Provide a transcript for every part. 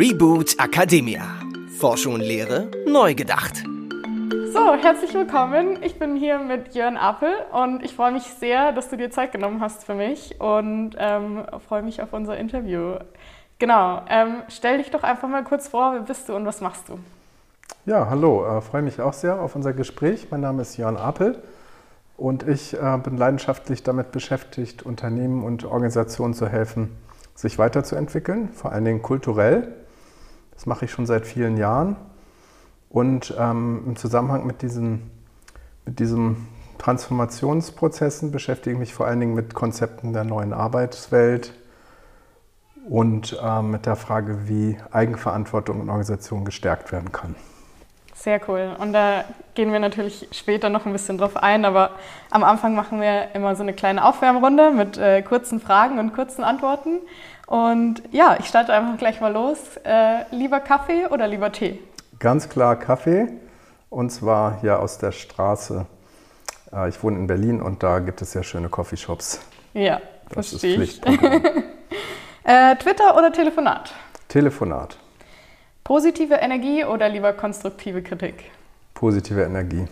Reboot Academia. Forschung und Lehre neu gedacht. So, herzlich willkommen. Ich bin hier mit Jörn Appel und ich freue mich sehr, dass du dir Zeit genommen hast für mich und ähm, freue mich auf unser Interview. Genau, ähm, stell dich doch einfach mal kurz vor, wer bist du und was machst du? Ja, hallo, äh, freue mich auch sehr auf unser Gespräch. Mein Name ist Jörn Apel und ich äh, bin leidenschaftlich damit beschäftigt, Unternehmen und Organisationen zu helfen, sich weiterzuentwickeln, vor allen Dingen kulturell. Das mache ich schon seit vielen Jahren. Und ähm, im Zusammenhang mit diesen, mit diesen Transformationsprozessen beschäftige ich mich vor allen Dingen mit Konzepten der neuen Arbeitswelt und äh, mit der Frage, wie Eigenverantwortung in Organisationen gestärkt werden kann. Sehr cool. Und da gehen wir natürlich später noch ein bisschen drauf ein, aber am Anfang machen wir immer so eine kleine Aufwärmrunde mit äh, kurzen Fragen und kurzen Antworten. Und ja, ich starte einfach gleich mal los. Äh, lieber Kaffee oder lieber Tee? Ganz klar Kaffee und zwar hier aus der Straße. Äh, ich wohne in Berlin und da gibt es sehr schöne Coffeeshops. Ja, das verstehe ist ich. äh, Twitter oder Telefonat? Telefonat. Positive Energie oder lieber konstruktive Kritik? Positive Energie.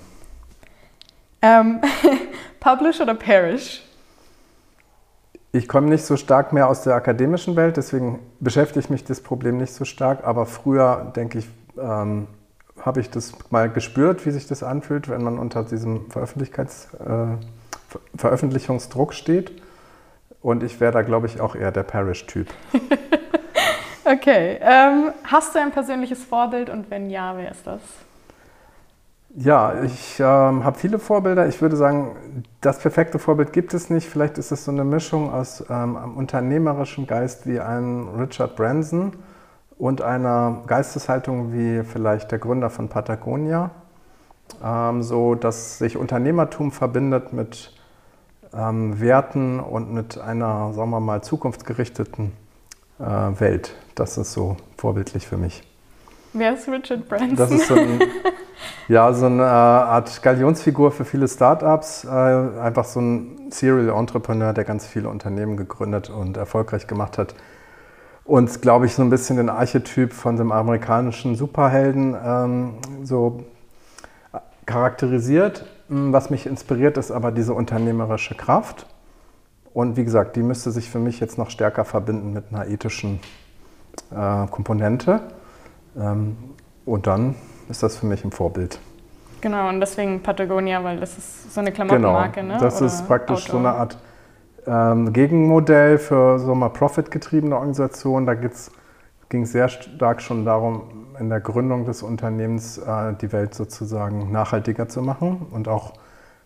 Ähm, publish oder perish? Ich komme nicht so stark mehr aus der akademischen Welt, deswegen beschäftige ich mich das Problem nicht so stark. Aber früher, denke ich, ähm, habe ich das mal gespürt, wie sich das anfühlt, wenn man unter diesem Veröffentlichkeits, äh, Veröffentlichungsdruck steht. Und ich wäre da, glaube ich, auch eher der Parish-Typ. Okay. Ähm, hast du ein persönliches Vorbild und wenn ja, wer ist das? Ja, ich ähm, habe viele Vorbilder. Ich würde sagen, das perfekte Vorbild gibt es nicht. Vielleicht ist es so eine Mischung aus ähm, einem unternehmerischen Geist wie ein Richard Branson und einer Geisteshaltung wie vielleicht der Gründer von Patagonia. Ähm, so dass sich Unternehmertum verbindet mit ähm, Werten und mit einer, sagen wir mal, zukunftsgerichteten äh, Welt. Das ist so vorbildlich für mich. Wer ist Richard Branson? Das ist so, ein, ja, so eine Art Galionsfigur für viele Startups. Äh, einfach so ein Serial Entrepreneur, der ganz viele Unternehmen gegründet und erfolgreich gemacht hat. Und, glaube ich, so ein bisschen den Archetyp von dem amerikanischen Superhelden ähm, so charakterisiert. Was mich inspiriert, ist aber diese unternehmerische Kraft und wie gesagt, die müsste sich für mich jetzt noch stärker verbinden mit einer ethischen äh, Komponente. Ähm, und dann ist das für mich ein Vorbild. Genau, und deswegen Patagonia, weil das ist so eine Klamottenmarke, genau, ne? Das Oder ist praktisch Outdoor. so eine Art ähm, Gegenmodell für so mal profitgetriebene Organisationen. Da ging es sehr stark schon darum, in der Gründung des Unternehmens äh, die Welt sozusagen nachhaltiger zu machen und auch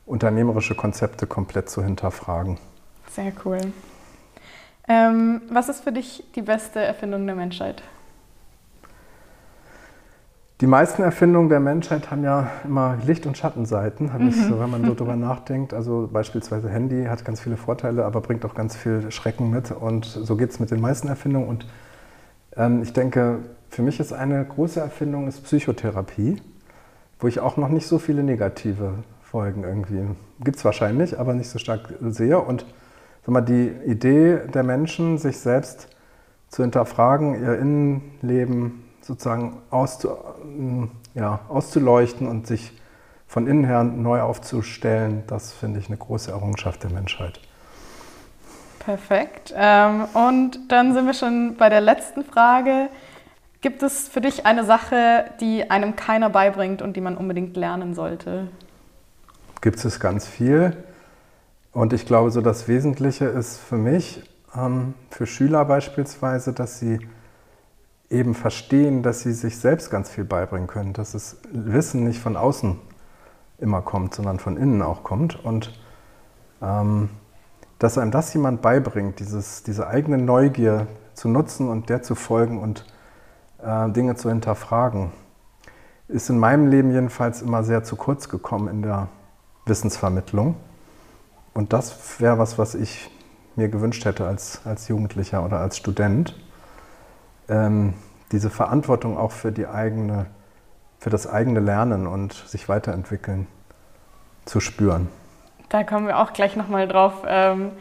unternehmerische Konzepte komplett zu hinterfragen. Sehr cool. Ähm, was ist für dich die beste Erfindung der Menschheit? Die meisten Erfindungen der Menschheit haben ja immer Licht- und Schattenseiten, mhm. ich, wenn man so drüber nachdenkt. Also beispielsweise Handy hat ganz viele Vorteile, aber bringt auch ganz viel Schrecken mit. Und so geht es mit den meisten Erfindungen. Und ähm, ich denke, für mich ist eine große Erfindung ist Psychotherapie, wo ich auch noch nicht so viele negative Folgen irgendwie, gibt es wahrscheinlich, aber nicht so stark sehe. Und sag mal, die Idee der Menschen, sich selbst zu hinterfragen, ihr Innenleben sozusagen auszu, ja, auszuleuchten und sich von innen her neu aufzustellen, das finde ich eine große Errungenschaft der Menschheit. Perfekt. Ähm, und dann sind wir schon bei der letzten Frage. Gibt es für dich eine Sache, die einem keiner beibringt und die man unbedingt lernen sollte? Gibt es ganz viel. Und ich glaube, so das Wesentliche ist für mich, ähm, für Schüler beispielsweise, dass sie eben verstehen, dass sie sich selbst ganz viel beibringen können, dass das Wissen nicht von außen immer kommt, sondern von innen auch kommt. Und ähm, dass einem das jemand beibringt, dieses, diese eigene Neugier zu nutzen und der zu folgen und äh, Dinge zu hinterfragen, ist in meinem Leben jedenfalls immer sehr zu kurz gekommen in der Wissensvermittlung. Und das wäre was, was ich mir gewünscht hätte als, als Jugendlicher oder als Student. Ähm, diese Verantwortung auch für die eigene, für das eigene Lernen und sich weiterentwickeln zu spüren. Da kommen wir auch gleich nochmal drauf, ähm,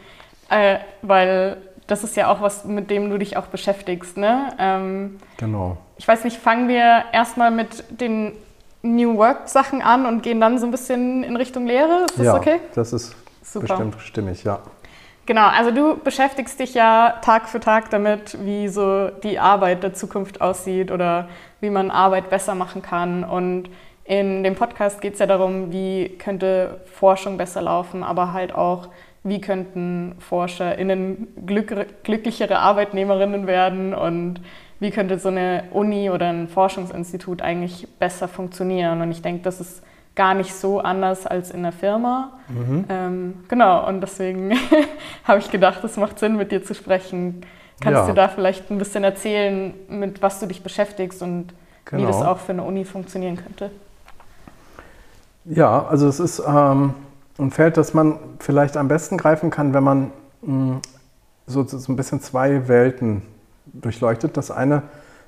äh, weil das ist ja auch was, mit dem du dich auch beschäftigst. Ne? Ähm, genau. Ich weiß nicht, fangen wir erstmal mit den New Work Sachen an und gehen dann so ein bisschen in Richtung Lehre. Ist das ja, okay? Das ist Super. bestimmt stimmig, ja. Genau, also du beschäftigst dich ja Tag für Tag damit, wie so die Arbeit der Zukunft aussieht oder wie man Arbeit besser machen kann. Und in dem Podcast geht es ja darum, wie könnte Forschung besser laufen, aber halt auch, wie könnten ForscherInnen glück glücklichere Arbeitnehmerinnen werden und wie könnte so eine Uni oder ein Forschungsinstitut eigentlich besser funktionieren. Und ich denke, das ist gar nicht so anders als in der Firma. Mhm. Ähm, genau, und deswegen habe ich gedacht, es macht Sinn, mit dir zu sprechen. Kannst ja. du da vielleicht ein bisschen erzählen, mit was du dich beschäftigst und genau. wie das genau. auch für eine Uni funktionieren könnte? Ja, also es ist ähm, ein Feld, das man vielleicht am besten greifen kann, wenn man mh, so, so ein bisschen zwei Welten durchleuchtet. Das eine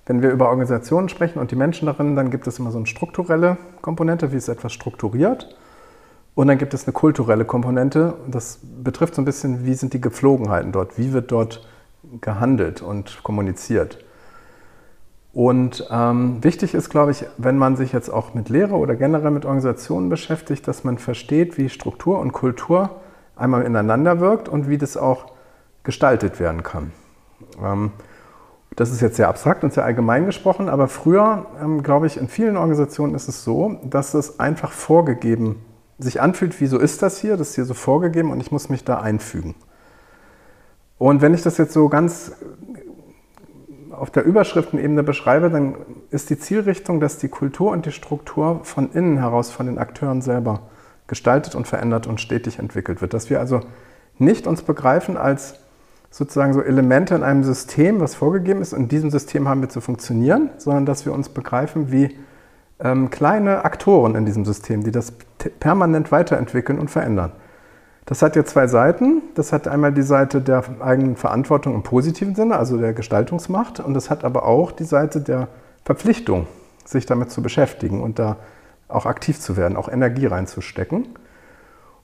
wenn wir über Organisationen sprechen und die Menschen darin, dann gibt es immer so eine strukturelle Komponente, wie ist etwas strukturiert. Und dann gibt es eine kulturelle Komponente. Das betrifft so ein bisschen, wie sind die Gepflogenheiten dort, wie wird dort gehandelt und kommuniziert. Und ähm, wichtig ist, glaube ich, wenn man sich jetzt auch mit Lehre oder generell mit Organisationen beschäftigt, dass man versteht, wie Struktur und Kultur einmal ineinander wirkt und wie das auch gestaltet werden kann. Ähm, das ist jetzt sehr abstrakt und sehr allgemein gesprochen, aber früher, ähm, glaube ich, in vielen Organisationen ist es so, dass es einfach vorgegeben sich anfühlt, wie so ist das hier, das ist hier so vorgegeben und ich muss mich da einfügen. Und wenn ich das jetzt so ganz auf der Überschriftenebene beschreibe, dann ist die Zielrichtung, dass die Kultur und die Struktur von innen heraus, von den Akteuren selber gestaltet und verändert und stetig entwickelt wird. Dass wir also nicht uns begreifen als sozusagen so Elemente in einem System, was vorgegeben ist. In diesem System haben wir zu funktionieren, sondern dass wir uns begreifen wie ähm, kleine Aktoren in diesem System, die das permanent weiterentwickeln und verändern. Das hat ja zwei Seiten. Das hat einmal die Seite der eigenen Verantwortung im positiven Sinne, also der Gestaltungsmacht, und das hat aber auch die Seite der Verpflichtung, sich damit zu beschäftigen und da auch aktiv zu werden, auch Energie reinzustecken.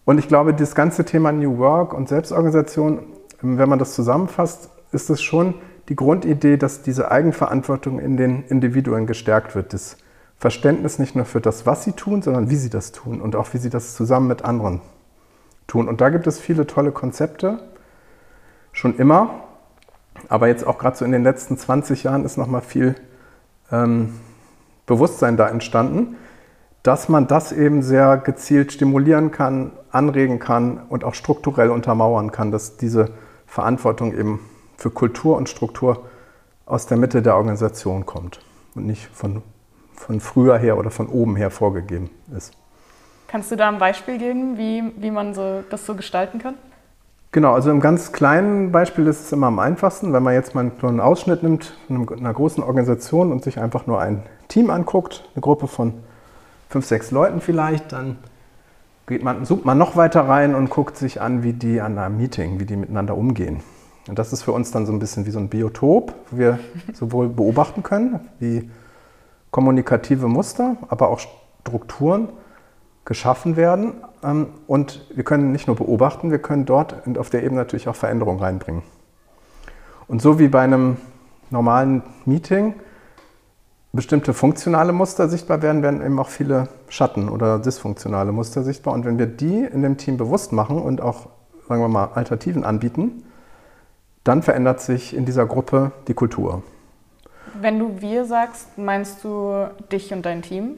Und ich glaube, das ganze Thema New Work und Selbstorganisation wenn man das zusammenfasst, ist es schon die Grundidee, dass diese Eigenverantwortung in den Individuen gestärkt wird. Das Verständnis nicht nur für das, was sie tun, sondern wie sie das tun und auch wie sie das zusammen mit anderen tun. Und da gibt es viele tolle Konzepte, schon immer, aber jetzt auch gerade so in den letzten 20 Jahren ist nochmal viel ähm, Bewusstsein da entstanden, dass man das eben sehr gezielt stimulieren kann, anregen kann und auch strukturell untermauern kann, dass diese Verantwortung eben für Kultur und Struktur aus der Mitte der Organisation kommt und nicht von, von früher her oder von oben her vorgegeben ist. Kannst du da ein Beispiel geben, wie, wie man so, das so gestalten kann? Genau, also im ganz kleinen Beispiel ist es immer am einfachsten, wenn man jetzt mal nur einen Ausschnitt nimmt von einer großen Organisation und sich einfach nur ein Team anguckt, eine Gruppe von fünf, sechs Leuten vielleicht, dann geht man, sucht man noch weiter rein und guckt sich an, wie die an einem Meeting, wie die miteinander umgehen. Und das ist für uns dann so ein bisschen wie so ein Biotop, wo wir sowohl beobachten können, wie kommunikative Muster, aber auch Strukturen geschaffen werden. Ähm, und wir können nicht nur beobachten, wir können dort und auf der Ebene natürlich auch Veränderungen reinbringen. Und so wie bei einem normalen Meeting bestimmte funktionale Muster sichtbar werden, werden eben auch viele Schatten oder dysfunktionale Muster sichtbar. Und wenn wir die in dem Team bewusst machen und auch, sagen wir mal, Alternativen anbieten, dann verändert sich in dieser Gruppe die Kultur. Wenn du wir sagst, meinst du dich und dein Team,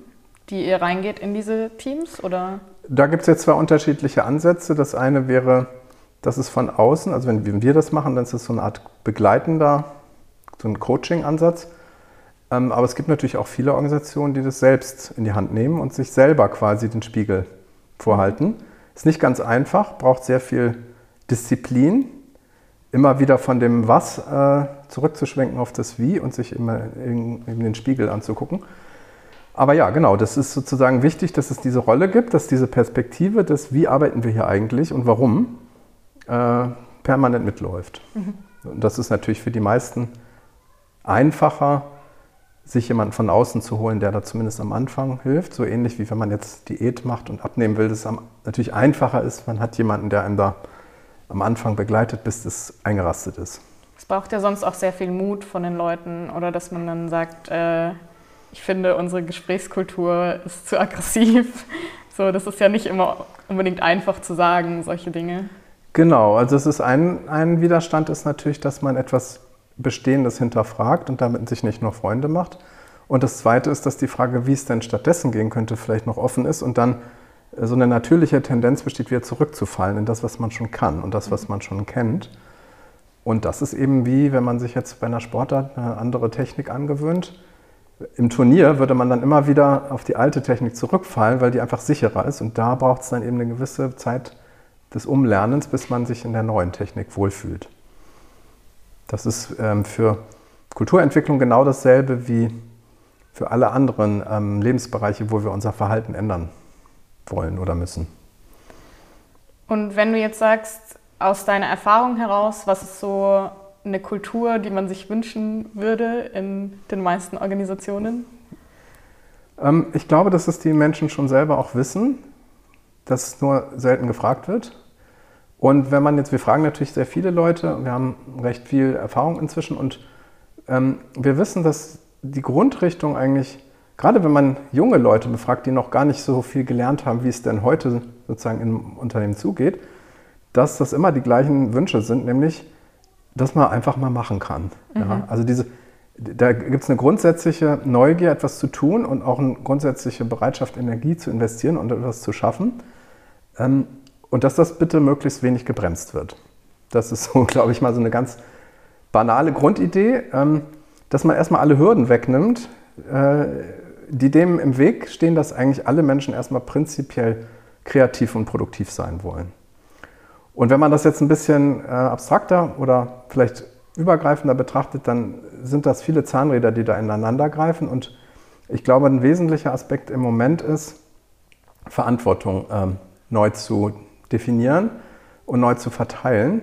die ihr reingeht in diese Teams? Oder? Da gibt es jetzt zwei unterschiedliche Ansätze. Das eine wäre, dass es von außen, also wenn wir das machen, dann ist es so eine Art begleitender, so ein Coaching-Ansatz. Ähm, aber es gibt natürlich auch viele Organisationen, die das selbst in die Hand nehmen und sich selber quasi den Spiegel vorhalten. Ist nicht ganz einfach, braucht sehr viel Disziplin, immer wieder von dem Was äh, zurückzuschwenken auf das Wie und sich immer in, in den Spiegel anzugucken. Aber ja, genau, das ist sozusagen wichtig, dass es diese Rolle gibt, dass diese Perspektive, das Wie arbeiten wir hier eigentlich und warum, äh, permanent mitläuft. Mhm. Und das ist natürlich für die meisten einfacher, sich jemanden von außen zu holen, der da zumindest am Anfang hilft. So ähnlich wie wenn man jetzt Diät macht und abnehmen will, das natürlich einfacher ist. Man hat jemanden, der einem da am Anfang begleitet, bis es eingerastet ist. Es braucht ja sonst auch sehr viel Mut von den Leuten oder dass man dann sagt, äh, ich finde, unsere Gesprächskultur ist zu aggressiv. So, das ist ja nicht immer unbedingt einfach zu sagen, solche Dinge. Genau, also es ist ein, ein Widerstand ist natürlich, dass man etwas Bestehendes hinterfragt und damit sich nicht nur Freunde macht. Und das Zweite ist, dass die Frage, wie es denn stattdessen gehen könnte, vielleicht noch offen ist und dann so eine natürliche Tendenz besteht, wieder zurückzufallen in das, was man schon kann und das, was man schon kennt. Und das ist eben wie, wenn man sich jetzt bei einer Sportart eine andere Technik angewöhnt im Turnier würde man dann immer wieder auf die alte Technik zurückfallen, weil die einfach sicherer ist. Und da braucht es dann eben eine gewisse Zeit des Umlernens, bis man sich in der neuen Technik wohlfühlt. Das ist ähm, für Kulturentwicklung genau dasselbe wie für alle anderen ähm, Lebensbereiche, wo wir unser Verhalten ändern wollen oder müssen. Und wenn du jetzt sagst, aus deiner Erfahrung heraus, was ist so eine Kultur, die man sich wünschen würde in den meisten Organisationen? Ähm, ich glaube, dass es die Menschen schon selber auch wissen, dass es nur selten gefragt wird. Und wenn man jetzt, wir fragen natürlich sehr viele Leute, wir haben recht viel Erfahrung inzwischen und ähm, wir wissen, dass die Grundrichtung eigentlich, gerade wenn man junge Leute befragt, die noch gar nicht so viel gelernt haben, wie es denn heute sozusagen im Unternehmen zugeht, dass das immer die gleichen Wünsche sind, nämlich dass man einfach mal machen kann. Mhm. Ja? Also diese, da gibt es eine grundsätzliche Neugier, etwas zu tun und auch eine grundsätzliche Bereitschaft, Energie zu investieren und etwas zu schaffen. Ähm, und dass das bitte möglichst wenig gebremst wird. Das ist so, glaube ich, mal so eine ganz banale Grundidee, ähm, dass man erstmal alle Hürden wegnimmt, äh, die dem im Weg stehen, dass eigentlich alle Menschen erstmal prinzipiell kreativ und produktiv sein wollen. Und wenn man das jetzt ein bisschen äh, abstrakter oder vielleicht übergreifender betrachtet, dann sind das viele Zahnräder, die da ineinander greifen. Und ich glaube, ein wesentlicher Aspekt im Moment ist, Verantwortung ähm, neu zu definieren und neu zu verteilen,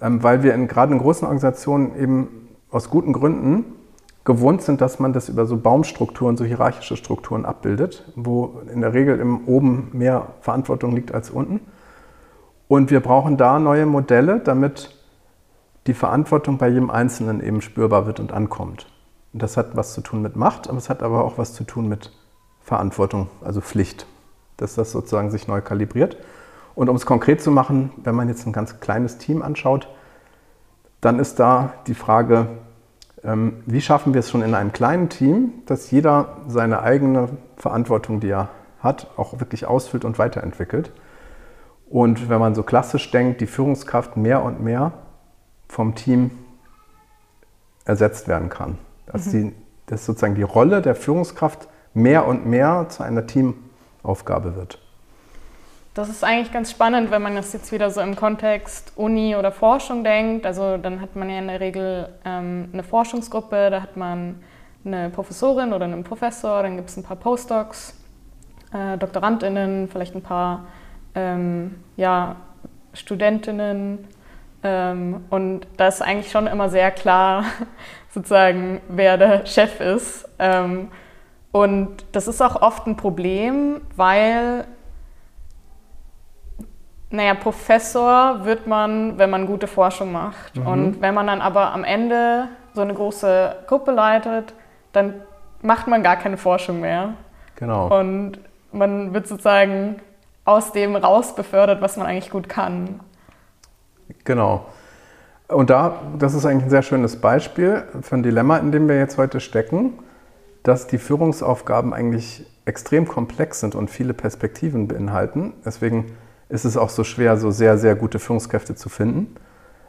ähm, weil wir in, gerade in großen Organisationen eben aus guten Gründen gewohnt sind, dass man das über so Baumstrukturen, so hierarchische Strukturen abbildet, wo in der Regel im oben mehr Verantwortung liegt als unten. Und wir brauchen da neue Modelle, damit die Verantwortung bei jedem Einzelnen eben spürbar wird und ankommt. Und das hat was zu tun mit Macht, aber es hat aber auch was zu tun mit Verantwortung, also Pflicht, dass das sozusagen sich neu kalibriert. Und um es konkret zu machen, wenn man jetzt ein ganz kleines Team anschaut, dann ist da die Frage, ähm, wie schaffen wir es schon in einem kleinen Team, dass jeder seine eigene Verantwortung, die er hat, auch wirklich ausfüllt und weiterentwickelt. Und wenn man so klassisch denkt, die Führungskraft mehr und mehr vom Team ersetzt werden kann. Dass, mhm. die, dass sozusagen die Rolle der Führungskraft mehr und mehr zu einer Teamaufgabe wird. Das ist eigentlich ganz spannend, wenn man das jetzt wieder so im Kontext Uni oder Forschung denkt. Also dann hat man ja in der Regel ähm, eine Forschungsgruppe, da hat man eine Professorin oder einen Professor, dann gibt es ein paar Postdocs, äh, Doktorandinnen, vielleicht ein paar ähm, ja, Studentinnen. Ähm, und da ist eigentlich schon immer sehr klar, sozusagen, wer der Chef ist. Ähm, und das ist auch oft ein Problem, weil, naja, Professor wird man, wenn man gute Forschung macht. Mhm. Und wenn man dann aber am Ende so eine große Gruppe leitet, dann macht man gar keine Forschung mehr. Genau. Und man wird sozusagen aus dem raus befördert, was man eigentlich gut kann. Genau. Und da, das ist eigentlich ein sehr schönes Beispiel für ein Dilemma, in dem wir jetzt heute stecken, dass die Führungsaufgaben eigentlich extrem komplex sind und viele Perspektiven beinhalten. Deswegen ist es auch so schwer, so sehr, sehr gute Führungskräfte zu finden,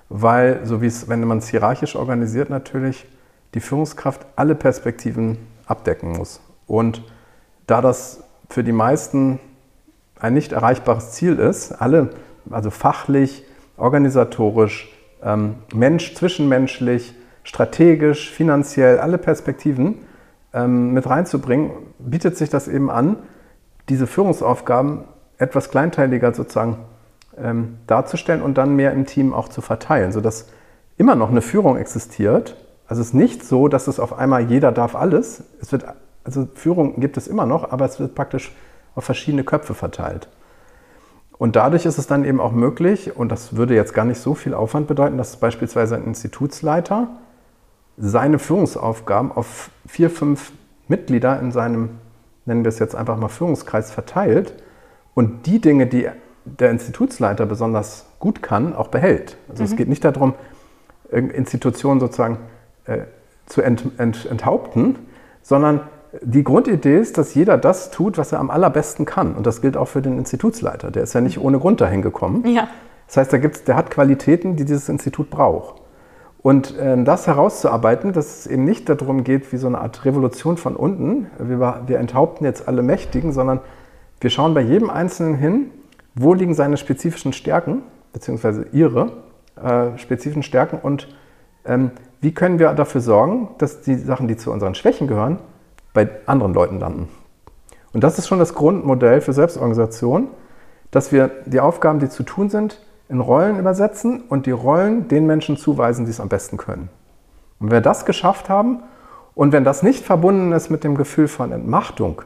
weil, so wie es, wenn man es hierarchisch organisiert, natürlich die Führungskraft alle Perspektiven abdecken muss. Und da das für die meisten ein nicht erreichbares Ziel ist, alle, also fachlich, organisatorisch, ähm, Mensch, zwischenmenschlich, strategisch, finanziell, alle Perspektiven ähm, mit reinzubringen, bietet sich das eben an, diese Führungsaufgaben etwas kleinteiliger sozusagen ähm, darzustellen und dann mehr im Team auch zu verteilen, sodass immer noch eine Führung existiert. Also es ist nicht so, dass es auf einmal jeder darf alles. Es wird, also Führung gibt es immer noch, aber es wird praktisch auf verschiedene Köpfe verteilt. Und dadurch ist es dann eben auch möglich, und das würde jetzt gar nicht so viel Aufwand bedeuten, dass beispielsweise ein Institutsleiter seine Führungsaufgaben auf vier, fünf Mitglieder in seinem, nennen wir es jetzt einfach mal Führungskreis, verteilt und die Dinge, die der Institutsleiter besonders gut kann, auch behält. Also mhm. es geht nicht darum, Institutionen sozusagen äh, zu ent, ent, enthaupten, sondern die Grundidee ist, dass jeder das tut, was er am allerbesten kann. Und das gilt auch für den Institutsleiter. Der ist ja nicht ohne Grund dahin gekommen. Ja. Das heißt, da gibt's, der hat Qualitäten, die dieses Institut braucht. Und äh, das herauszuarbeiten, dass es eben nicht darum geht, wie so eine Art Revolution von unten, wir, wir enthaupten jetzt alle Mächtigen, sondern wir schauen bei jedem Einzelnen hin, wo liegen seine spezifischen Stärken, beziehungsweise ihre äh, spezifischen Stärken und ähm, wie können wir dafür sorgen, dass die Sachen, die zu unseren Schwächen gehören, bei anderen Leuten landen. Und das ist schon das Grundmodell für Selbstorganisation, dass wir die Aufgaben, die zu tun sind, in Rollen übersetzen und die Rollen den Menschen zuweisen, die es am besten können. Und wenn wir das geschafft haben und wenn das nicht verbunden ist mit dem Gefühl von Entmachtung,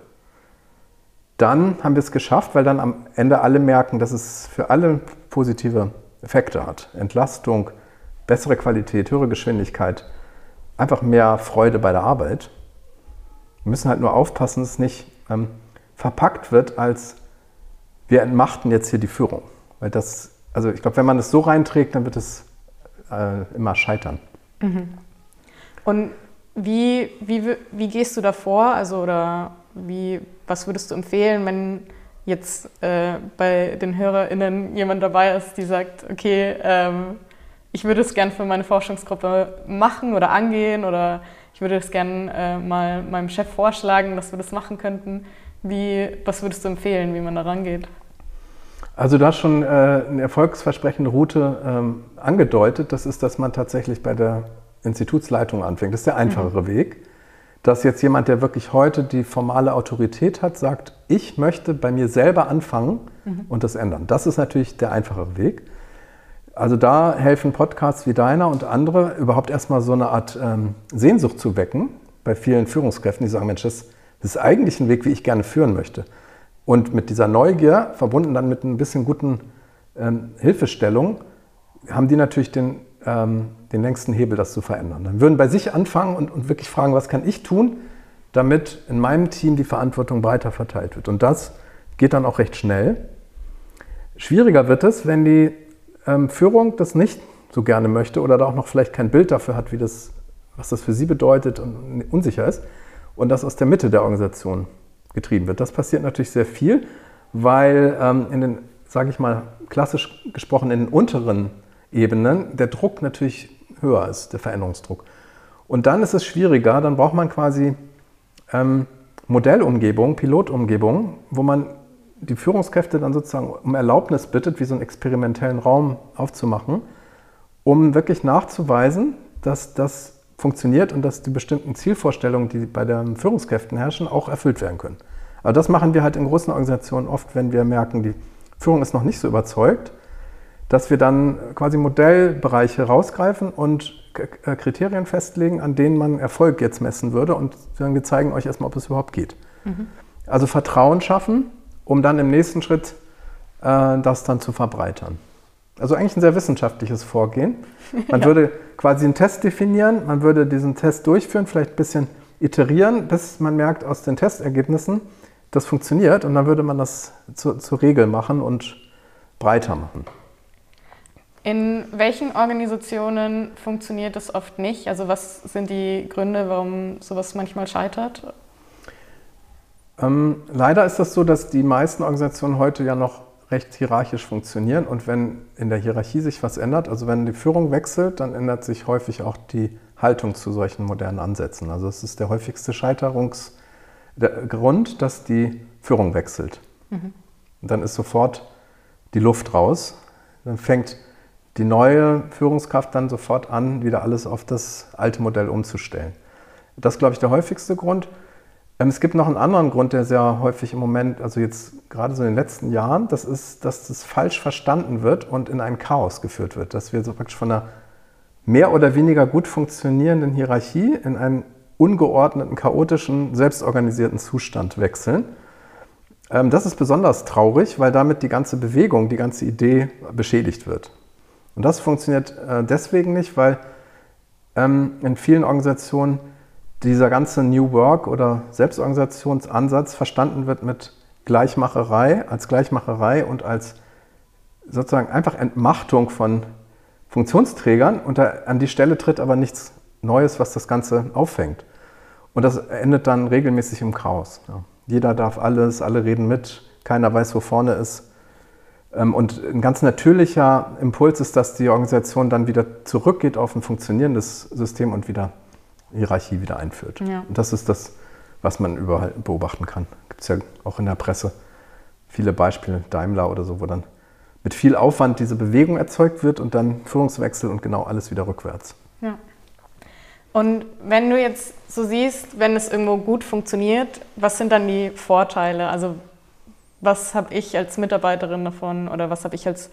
dann haben wir es geschafft, weil dann am Ende alle merken, dass es für alle positive Effekte hat. Entlastung, bessere Qualität, höhere Geschwindigkeit, einfach mehr Freude bei der Arbeit. Wir müssen halt nur aufpassen, dass es nicht ähm, verpackt wird als wir entmachten jetzt hier die Führung. Weil das, also ich glaube, wenn man es so reinträgt, dann wird es äh, immer scheitern. Mhm. Und wie, wie, wie gehst du davor? Also, oder wie, was würdest du empfehlen, wenn jetzt äh, bei den HörerInnen jemand dabei ist, die sagt, okay, ähm, ich würde es gern für meine Forschungsgruppe machen oder angehen oder ich würde das gerne äh, mal meinem Chef vorschlagen, dass wir das machen könnten. Wie, was würdest du empfehlen, wie man da rangeht? Also da schon äh, eine erfolgsversprechende Route ähm, angedeutet. Das ist, dass man tatsächlich bei der Institutsleitung anfängt. Das ist der einfachere mhm. Weg. Dass jetzt jemand, der wirklich heute die formale Autorität hat, sagt, ich möchte bei mir selber anfangen mhm. und das ändern. Das ist natürlich der einfachere Weg. Also da helfen Podcasts wie deiner und andere überhaupt erstmal so eine Art ähm, Sehnsucht zu wecken bei vielen Führungskräften, die sagen, Mensch, das, das ist eigentlich ein Weg, wie ich gerne führen möchte. Und mit dieser Neugier, verbunden dann mit ein bisschen guten ähm, Hilfestellung, haben die natürlich den, ähm, den längsten Hebel, das zu verändern. Dann würden bei sich anfangen und, und wirklich fragen, was kann ich tun, damit in meinem Team die Verantwortung breiter verteilt wird. Und das geht dann auch recht schnell. Schwieriger wird es, wenn die ähm, Führung das nicht so gerne möchte oder da auch noch vielleicht kein Bild dafür hat, wie das, was das für sie bedeutet und unsicher ist und das aus der Mitte der Organisation getrieben wird. Das passiert natürlich sehr viel, weil ähm, in den, sage ich mal, klassisch gesprochen in den unteren Ebenen der Druck natürlich höher ist, der Veränderungsdruck. Und dann ist es schwieriger, dann braucht man quasi ähm, Modellumgebung, Pilotumgebung, wo man die Führungskräfte dann sozusagen um Erlaubnis bittet, wie so einen experimentellen Raum aufzumachen, um wirklich nachzuweisen, dass das funktioniert und dass die bestimmten Zielvorstellungen, die bei den Führungskräften herrschen, auch erfüllt werden können. Aber das machen wir halt in großen Organisationen oft, wenn wir merken, die Führung ist noch nicht so überzeugt, dass wir dann quasi Modellbereiche rausgreifen und äh, Kriterien festlegen, an denen man Erfolg jetzt messen würde und sagen, wir zeigen euch erstmal, ob es überhaupt geht. Mhm. Also Vertrauen schaffen, um dann im nächsten Schritt äh, das dann zu verbreitern. Also eigentlich ein sehr wissenschaftliches Vorgehen. Man ja. würde quasi einen Test definieren, man würde diesen Test durchführen, vielleicht ein bisschen iterieren, bis man merkt aus den Testergebnissen, das funktioniert und dann würde man das zu, zur Regel machen und breiter machen. In welchen Organisationen funktioniert das oft nicht? Also was sind die Gründe, warum sowas manchmal scheitert? Ähm, leider ist das so, dass die meisten Organisationen heute ja noch recht hierarchisch funktionieren und wenn in der Hierarchie sich was ändert, also wenn die Führung wechselt, dann ändert sich häufig auch die Haltung zu solchen modernen Ansätzen. Also es ist der häufigste Scheiterungsgrund, dass die Führung wechselt. Mhm. Und dann ist sofort die Luft raus. Dann fängt die neue Führungskraft dann sofort an, wieder alles auf das alte Modell umzustellen. Das ist, glaube ich, der häufigste Grund. Ähm, es gibt noch einen anderen Grund, der sehr häufig im Moment, also jetzt gerade so in den letzten Jahren, das ist, dass das falsch verstanden wird und in ein Chaos geführt wird. Dass wir so praktisch von einer mehr oder weniger gut funktionierenden Hierarchie in einen ungeordneten, chaotischen, selbstorganisierten Zustand wechseln. Ähm, das ist besonders traurig, weil damit die ganze Bewegung, die ganze Idee beschädigt wird. Und das funktioniert äh, deswegen nicht, weil ähm, in vielen Organisationen dieser ganze New Work oder Selbstorganisationsansatz verstanden wird mit Gleichmacherei, als Gleichmacherei und als sozusagen einfach Entmachtung von Funktionsträgern und da an die Stelle tritt aber nichts Neues, was das Ganze auffängt. Und das endet dann regelmäßig im Chaos. Ja. Jeder darf alles, alle reden mit, keiner weiß, wo vorne ist. Ähm, und ein ganz natürlicher Impuls ist, dass die Organisation dann wieder zurückgeht auf ein funktionierendes System und wieder Hierarchie wieder einführt. Ja. Und das ist das, was man überall beobachten kann. Gibt es ja auch in der Presse viele Beispiele, Daimler oder so, wo dann mit viel Aufwand diese Bewegung erzeugt wird und dann Führungswechsel und genau alles wieder rückwärts. Ja. Und wenn du jetzt so siehst, wenn es irgendwo gut funktioniert, was sind dann die Vorteile? Also was habe ich als Mitarbeiterin davon oder was habe ich als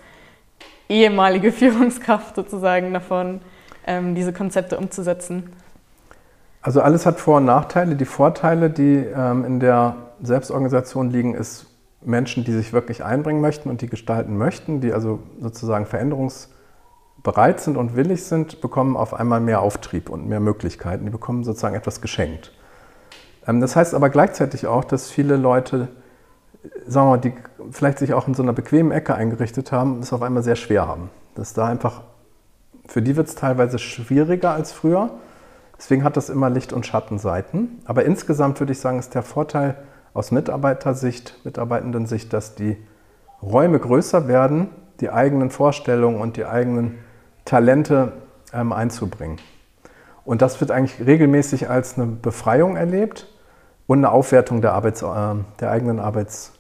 ehemalige Führungskraft sozusagen davon, ähm, diese Konzepte umzusetzen? Also alles hat Vor- und Nachteile. Die Vorteile, die ähm, in der Selbstorganisation liegen, ist Menschen, die sich wirklich einbringen möchten und die gestalten möchten, die also sozusagen veränderungsbereit sind und willig sind, bekommen auf einmal mehr Auftrieb und mehr Möglichkeiten. Die bekommen sozusagen etwas geschenkt. Ähm, das heißt aber gleichzeitig auch, dass viele Leute, sagen wir mal, die vielleicht sich auch in so einer bequemen Ecke eingerichtet haben, es auf einmal sehr schwer haben. Dass da einfach, für die wird es teilweise schwieriger als früher. Deswegen hat das immer Licht- und Schattenseiten. Aber insgesamt würde ich sagen, ist der Vorteil, aus Mitarbeitersicht, Mitarbeitendensicht, dass die Räume größer werden, die eigenen Vorstellungen und die eigenen Talente ähm, einzubringen. Und das wird eigentlich regelmäßig als eine Befreiung erlebt und eine Aufwertung der, Arbeits, äh, der eigenen Arbeitsaufgaben.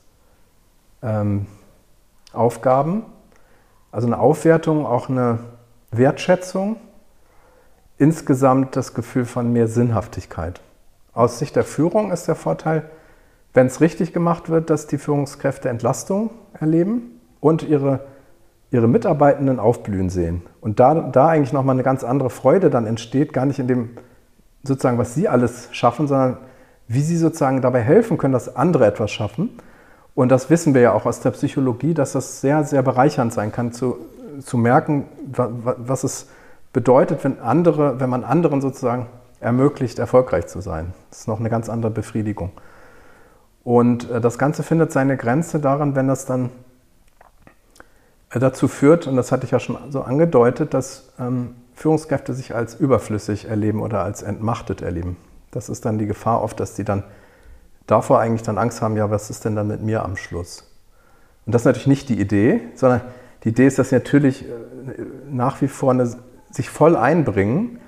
Ähm, also eine Aufwertung, auch eine Wertschätzung, insgesamt das Gefühl von mehr Sinnhaftigkeit. Aus Sicht der Führung ist der Vorteil, wenn es richtig gemacht wird, dass die Führungskräfte Entlastung erleben und ihre, ihre Mitarbeitenden aufblühen sehen. Und da, da eigentlich nochmal eine ganz andere Freude dann entsteht, gar nicht in dem, sozusagen, was sie alles schaffen, sondern wie sie sozusagen dabei helfen können, dass andere etwas schaffen. Und das wissen wir ja auch aus der Psychologie, dass das sehr, sehr bereichernd sein kann, zu, zu merken, was es bedeutet, wenn andere, wenn man anderen sozusagen ermöglicht, erfolgreich zu sein. Das ist noch eine ganz andere Befriedigung. Und äh, das Ganze findet seine Grenze daran, wenn das dann äh, dazu führt, und das hatte ich ja schon so angedeutet, dass ähm, Führungskräfte sich als überflüssig erleben oder als entmachtet erleben. Das ist dann die Gefahr oft, dass die dann davor eigentlich dann Angst haben, ja, was ist denn dann mit mir am Schluss? Und das ist natürlich nicht die Idee, sondern die Idee ist, dass sie natürlich äh, nach wie vor eine, sich voll einbringen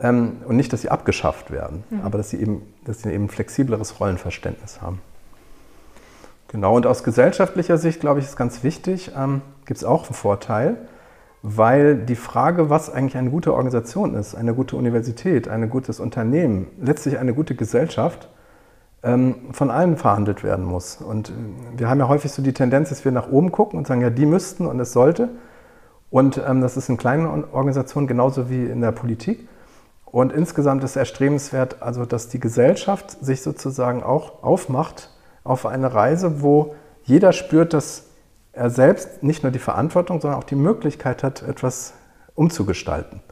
ähm, und nicht, dass sie abgeschafft werden, mhm. aber dass sie, eben, dass sie eben ein flexibleres Rollenverständnis haben. Genau, und aus gesellschaftlicher Sicht, glaube ich, ist ganz wichtig, ähm, gibt es auch einen Vorteil, weil die Frage, was eigentlich eine gute Organisation ist, eine gute Universität, ein gutes Unternehmen, letztlich eine gute Gesellschaft, von allen verhandelt werden muss. Und äh, wir haben ja häufig so die Tendenz, dass wir nach oben gucken und sagen, ja, die müssten und es sollte. Und ähm, das ist in kleinen Organisationen genauso wie in der Politik. Und insgesamt ist erstrebenswert, also dass die Gesellschaft sich sozusagen auch aufmacht auf eine Reise, wo jeder spürt, dass er selbst nicht nur die Verantwortung, sondern auch die Möglichkeit hat, etwas umzugestalten.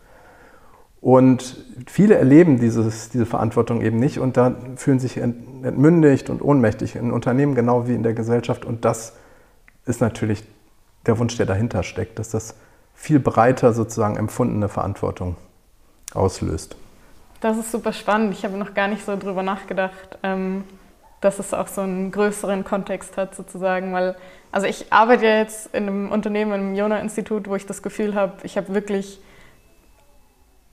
Und viele erleben dieses, diese Verantwortung eben nicht und da fühlen sich entmündigt und ohnmächtig in Unternehmen genau wie in der Gesellschaft. Und das ist natürlich der Wunsch, der dahinter steckt, dass das viel breiter sozusagen empfundene Verantwortung auslöst. Das ist super spannend. Ich habe noch gar nicht so drüber nachgedacht. Ähm dass es auch so einen größeren Kontext hat sozusagen, weil also ich arbeite ja jetzt in einem Unternehmen, im Jona-Institut, wo ich das Gefühl habe, ich habe wirklich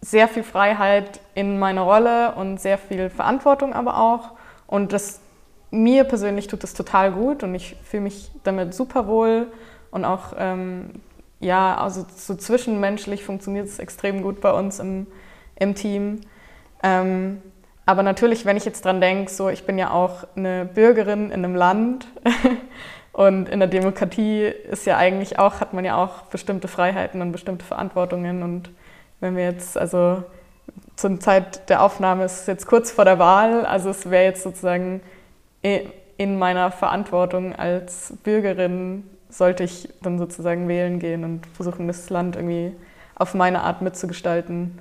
sehr viel Freiheit in meiner Rolle und sehr viel Verantwortung aber auch und das mir persönlich tut das total gut und ich fühle mich damit super wohl und auch ähm, ja, also so zwischenmenschlich funktioniert es extrem gut bei uns im, im Team. Ähm, aber natürlich, wenn ich jetzt dran denke, so ich bin ja auch eine Bürgerin in einem Land und in der Demokratie ist ja eigentlich auch, hat man ja auch bestimmte Freiheiten und bestimmte Verantwortungen. Und wenn wir jetzt, also zur Zeit der Aufnahme ist es jetzt kurz vor der Wahl, also es wäre jetzt sozusagen in meiner Verantwortung als Bürgerin sollte ich dann sozusagen wählen gehen und versuchen, das Land irgendwie auf meine Art mitzugestalten.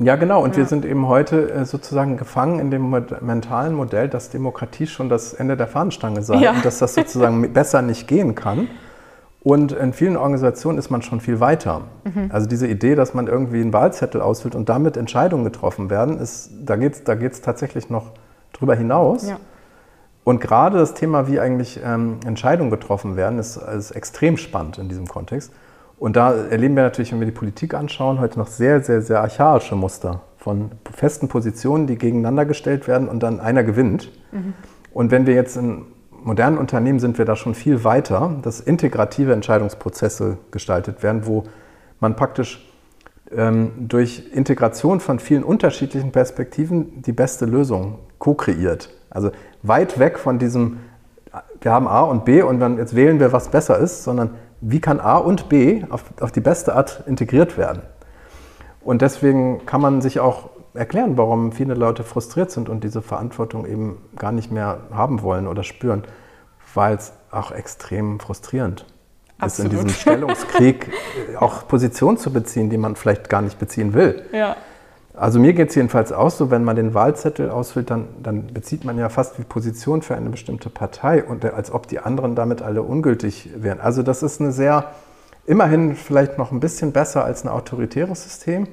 Ja, genau. Und ja. wir sind eben heute äh, sozusagen gefangen in dem mentalen Modell, dass Demokratie schon das Ende der Fahnenstange sei ja. und dass das sozusagen besser nicht gehen kann. Und in vielen Organisationen ist man schon viel weiter. Mhm. Also diese Idee, dass man irgendwie einen Wahlzettel ausfüllt und damit Entscheidungen getroffen werden, ist, da geht es da geht's tatsächlich noch drüber hinaus. Ja. Und gerade das Thema, wie eigentlich ähm, Entscheidungen getroffen werden, ist, ist extrem spannend in diesem Kontext. Und da erleben wir natürlich, wenn wir die Politik anschauen, heute noch sehr, sehr, sehr archaische Muster von festen Positionen, die gegeneinander gestellt werden und dann einer gewinnt. Mhm. Und wenn wir jetzt in modernen Unternehmen sind wir da schon viel weiter, dass integrative Entscheidungsprozesse gestaltet werden, wo man praktisch ähm, durch Integration von vielen unterschiedlichen Perspektiven die beste Lösung co-kreiert. Also weit weg von diesem, wir haben A und B und dann jetzt wählen wir, was besser ist, sondern wie kann A und B auf, auf die beste Art integriert werden. Und deswegen kann man sich auch erklären, warum viele Leute frustriert sind und diese Verantwortung eben gar nicht mehr haben wollen oder spüren, weil es auch extrem frustrierend Absolut. ist, in diesem Stellungskrieg auch Position zu beziehen, die man vielleicht gar nicht beziehen will. Ja. Also mir geht es jedenfalls auch so, wenn man den Wahlzettel ausfüllt, dann, dann, bezieht man ja fast wie Position für eine bestimmte Partei und als ob die anderen damit alle ungültig wären. Also das ist eine sehr, immerhin vielleicht noch ein bisschen besser als ein autoritäres System,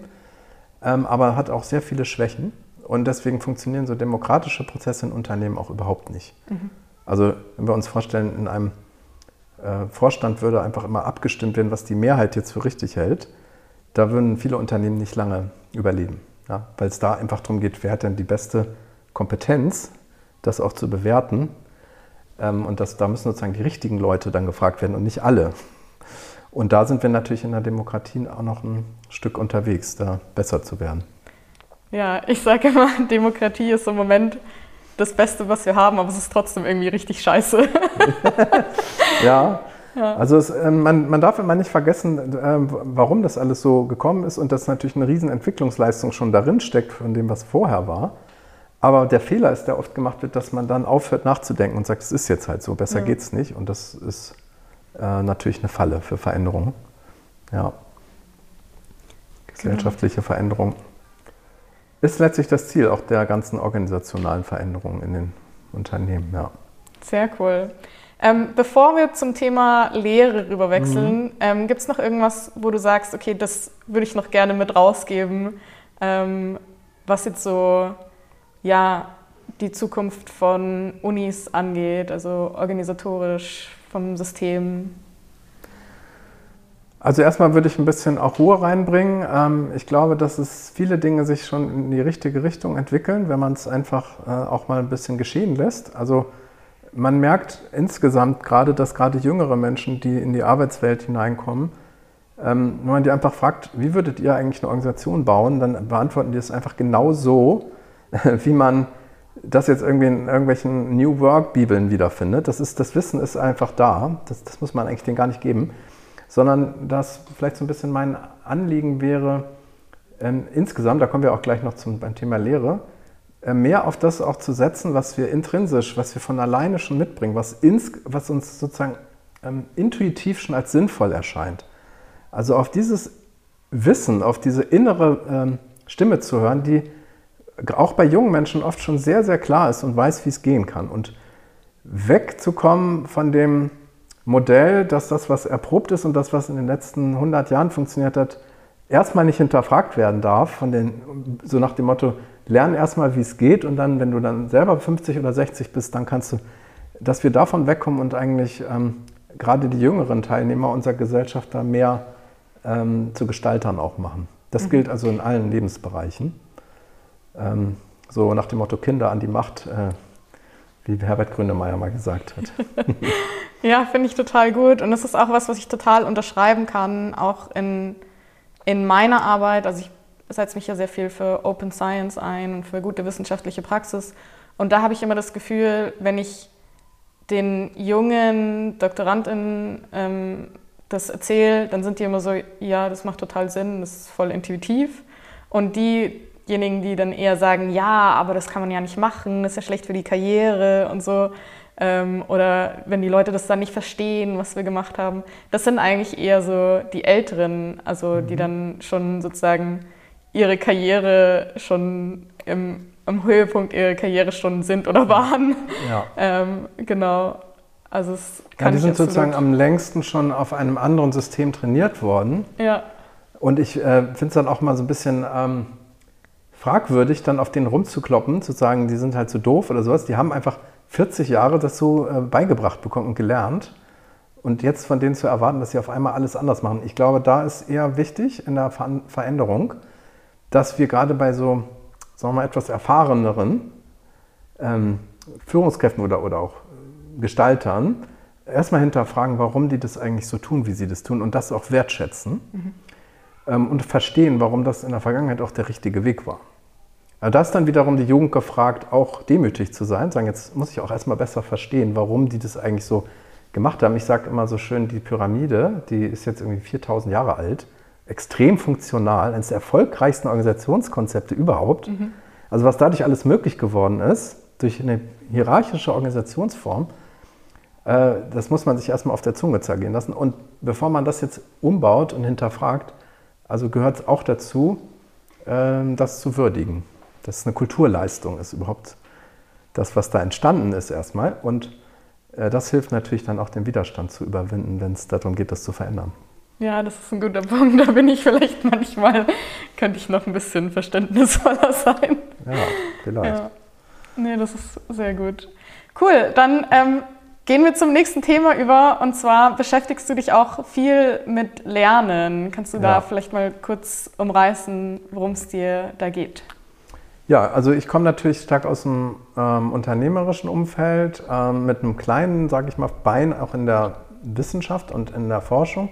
ähm, aber hat auch sehr viele Schwächen. Und deswegen funktionieren so demokratische Prozesse in Unternehmen auch überhaupt nicht. Mhm. Also wenn wir uns vorstellen, in einem äh, Vorstand würde einfach immer abgestimmt werden, was die Mehrheit jetzt für richtig hält, da würden viele Unternehmen nicht lange überleben. Ja, weil es da einfach darum geht, wer hat denn die beste Kompetenz, das auch zu bewerten. Ähm, und das, da müssen sozusagen die richtigen Leute dann gefragt werden und nicht alle. Und da sind wir natürlich in der Demokratie auch noch ein Stück unterwegs, da besser zu werden. Ja, ich sage immer, Demokratie ist im Moment das Beste, was wir haben, aber es ist trotzdem irgendwie richtig scheiße. ja, ja. Also es, äh, man, man, darf immer nicht vergessen, äh, warum das alles so gekommen ist und dass natürlich eine riesen Entwicklungsleistung schon darin steckt von dem, was vorher war. Aber der Fehler ist, der oft gemacht wird, dass man dann aufhört nachzudenken und sagt, es ist jetzt halt so, besser ja. es nicht. Und das ist äh, natürlich eine Falle für Veränderungen. Ja. Gesellschaftliche genau. Veränderung ist letztlich das Ziel auch der ganzen organisationalen Veränderungen in den Unternehmen. Ja. Sehr cool. Ähm, bevor wir zum Thema Lehre rüberwechseln, mhm. ähm, gibt es noch irgendwas, wo du sagst, okay, das würde ich noch gerne mit rausgeben, ähm, was jetzt so, ja, die Zukunft von Unis angeht, also organisatorisch vom System? Also erstmal würde ich ein bisschen auch Ruhe reinbringen. Ähm, ich glaube, dass es viele Dinge sich schon in die richtige Richtung entwickeln, wenn man es einfach äh, auch mal ein bisschen geschehen lässt. Also man merkt insgesamt gerade, dass gerade jüngere Menschen, die in die Arbeitswelt hineinkommen, ähm, wenn man die einfach fragt, wie würdet ihr eigentlich eine Organisation bauen, dann beantworten die es einfach genau so, wie man das jetzt irgendwie in irgendwelchen New Work-Bibeln wiederfindet. Das, ist, das Wissen ist einfach da, das, das muss man eigentlich denen gar nicht geben, sondern dass vielleicht so ein bisschen mein Anliegen wäre, ähm, insgesamt, da kommen wir auch gleich noch zum, beim Thema Lehre, äh, mehr auf das auch zu setzen, was wir intrinsisch, was wir von alleine schon mitbringen, was, ins, was uns sozusagen ähm, intuitiv schon als sinnvoll erscheint. Also auf dieses Wissen, auf diese innere ähm, Stimme zu hören, die auch bei jungen Menschen oft schon sehr, sehr klar ist und weiß, wie es gehen kann. Und wegzukommen von dem Modell, dass das, was erprobt ist und das, was in den letzten 100 Jahren funktioniert hat, erstmal nicht hinterfragt werden darf, von den, so nach dem Motto, lern erstmal, wie es geht und dann, wenn du dann selber 50 oder 60 bist, dann kannst du, dass wir davon wegkommen und eigentlich ähm, gerade die jüngeren Teilnehmer unserer Gesellschaft da mehr ähm, zu Gestaltern auch machen. Das mhm. gilt also in allen Lebensbereichen. Ähm, so nach dem Motto Kinder an die Macht, äh, wie Herbert Grönemeyer mal gesagt hat. ja, finde ich total gut. Und das ist auch was, was ich total unterschreiben kann, auch in, in meiner Arbeit. Also ich setze mich ja sehr viel für Open Science ein und für gute wissenschaftliche Praxis. Und da habe ich immer das Gefühl, wenn ich den jungen DoktorandInnen ähm, das erzähle, dann sind die immer so, ja, das macht total Sinn, das ist voll intuitiv. Und die diejenigen, die dann eher sagen, ja, aber das kann man ja nicht machen, das ist ja schlecht für die Karriere und so. Ähm, oder wenn die Leute das dann nicht verstehen, was wir gemacht haben. Das sind eigentlich eher so die Älteren, also die mhm. dann schon sozusagen ihre Karriere schon im, am Höhepunkt ihrer Karriere schon sind oder waren. Ja. ähm, genau. Also es kann ja, die sind sozusagen am längsten schon auf einem anderen System trainiert worden. Ja. Und ich äh, finde es dann auch mal so ein bisschen ähm, fragwürdig, dann auf den rumzukloppen, zu sagen, die sind halt so doof oder sowas. Die haben einfach 40 Jahre das so äh, beigebracht bekommen und gelernt. Und jetzt von denen zu erwarten, dass sie auf einmal alles anders machen. Ich glaube, da ist eher wichtig in der Ver Veränderung, dass wir gerade bei so, sagen wir mal, etwas erfahreneren ähm, Führungskräften oder, oder auch Gestaltern erstmal hinterfragen, warum die das eigentlich so tun, wie sie das tun und das auch wertschätzen mhm. ähm, und verstehen, warum das in der Vergangenheit auch der richtige Weg war. Also da ist dann wiederum die Jugend gefragt, auch demütig zu sein, sagen, jetzt muss ich auch erstmal besser verstehen, warum die das eigentlich so gemacht haben. Ich sage immer so schön, die Pyramide, die ist jetzt irgendwie 4000 Jahre alt, extrem funktional, eines der erfolgreichsten Organisationskonzepte überhaupt. Mhm. Also was dadurch alles möglich geworden ist, durch eine hierarchische Organisationsform, äh, das muss man sich erstmal auf der Zunge zergehen lassen. Und bevor man das jetzt umbaut und hinterfragt, also gehört es auch dazu, ähm, das zu würdigen dass es eine Kulturleistung ist, überhaupt das, was da entstanden ist erstmal. Und äh, das hilft natürlich dann auch den Widerstand zu überwinden, wenn es darum geht, das zu verändern. Ja, das ist ein guter Punkt. Da bin ich vielleicht manchmal, könnte ich noch ein bisschen verständnisvoller sein. Ja, vielleicht. Ja. Nee, das ist sehr gut. Cool, dann ähm, gehen wir zum nächsten Thema über. Und zwar beschäftigst du dich auch viel mit Lernen. Kannst du ja. da vielleicht mal kurz umreißen, worum es dir da geht? Ja, also ich komme natürlich stark aus dem ähm, unternehmerischen Umfeld ähm, mit einem kleinen, sage ich mal, Bein auch in der Wissenschaft und in der Forschung.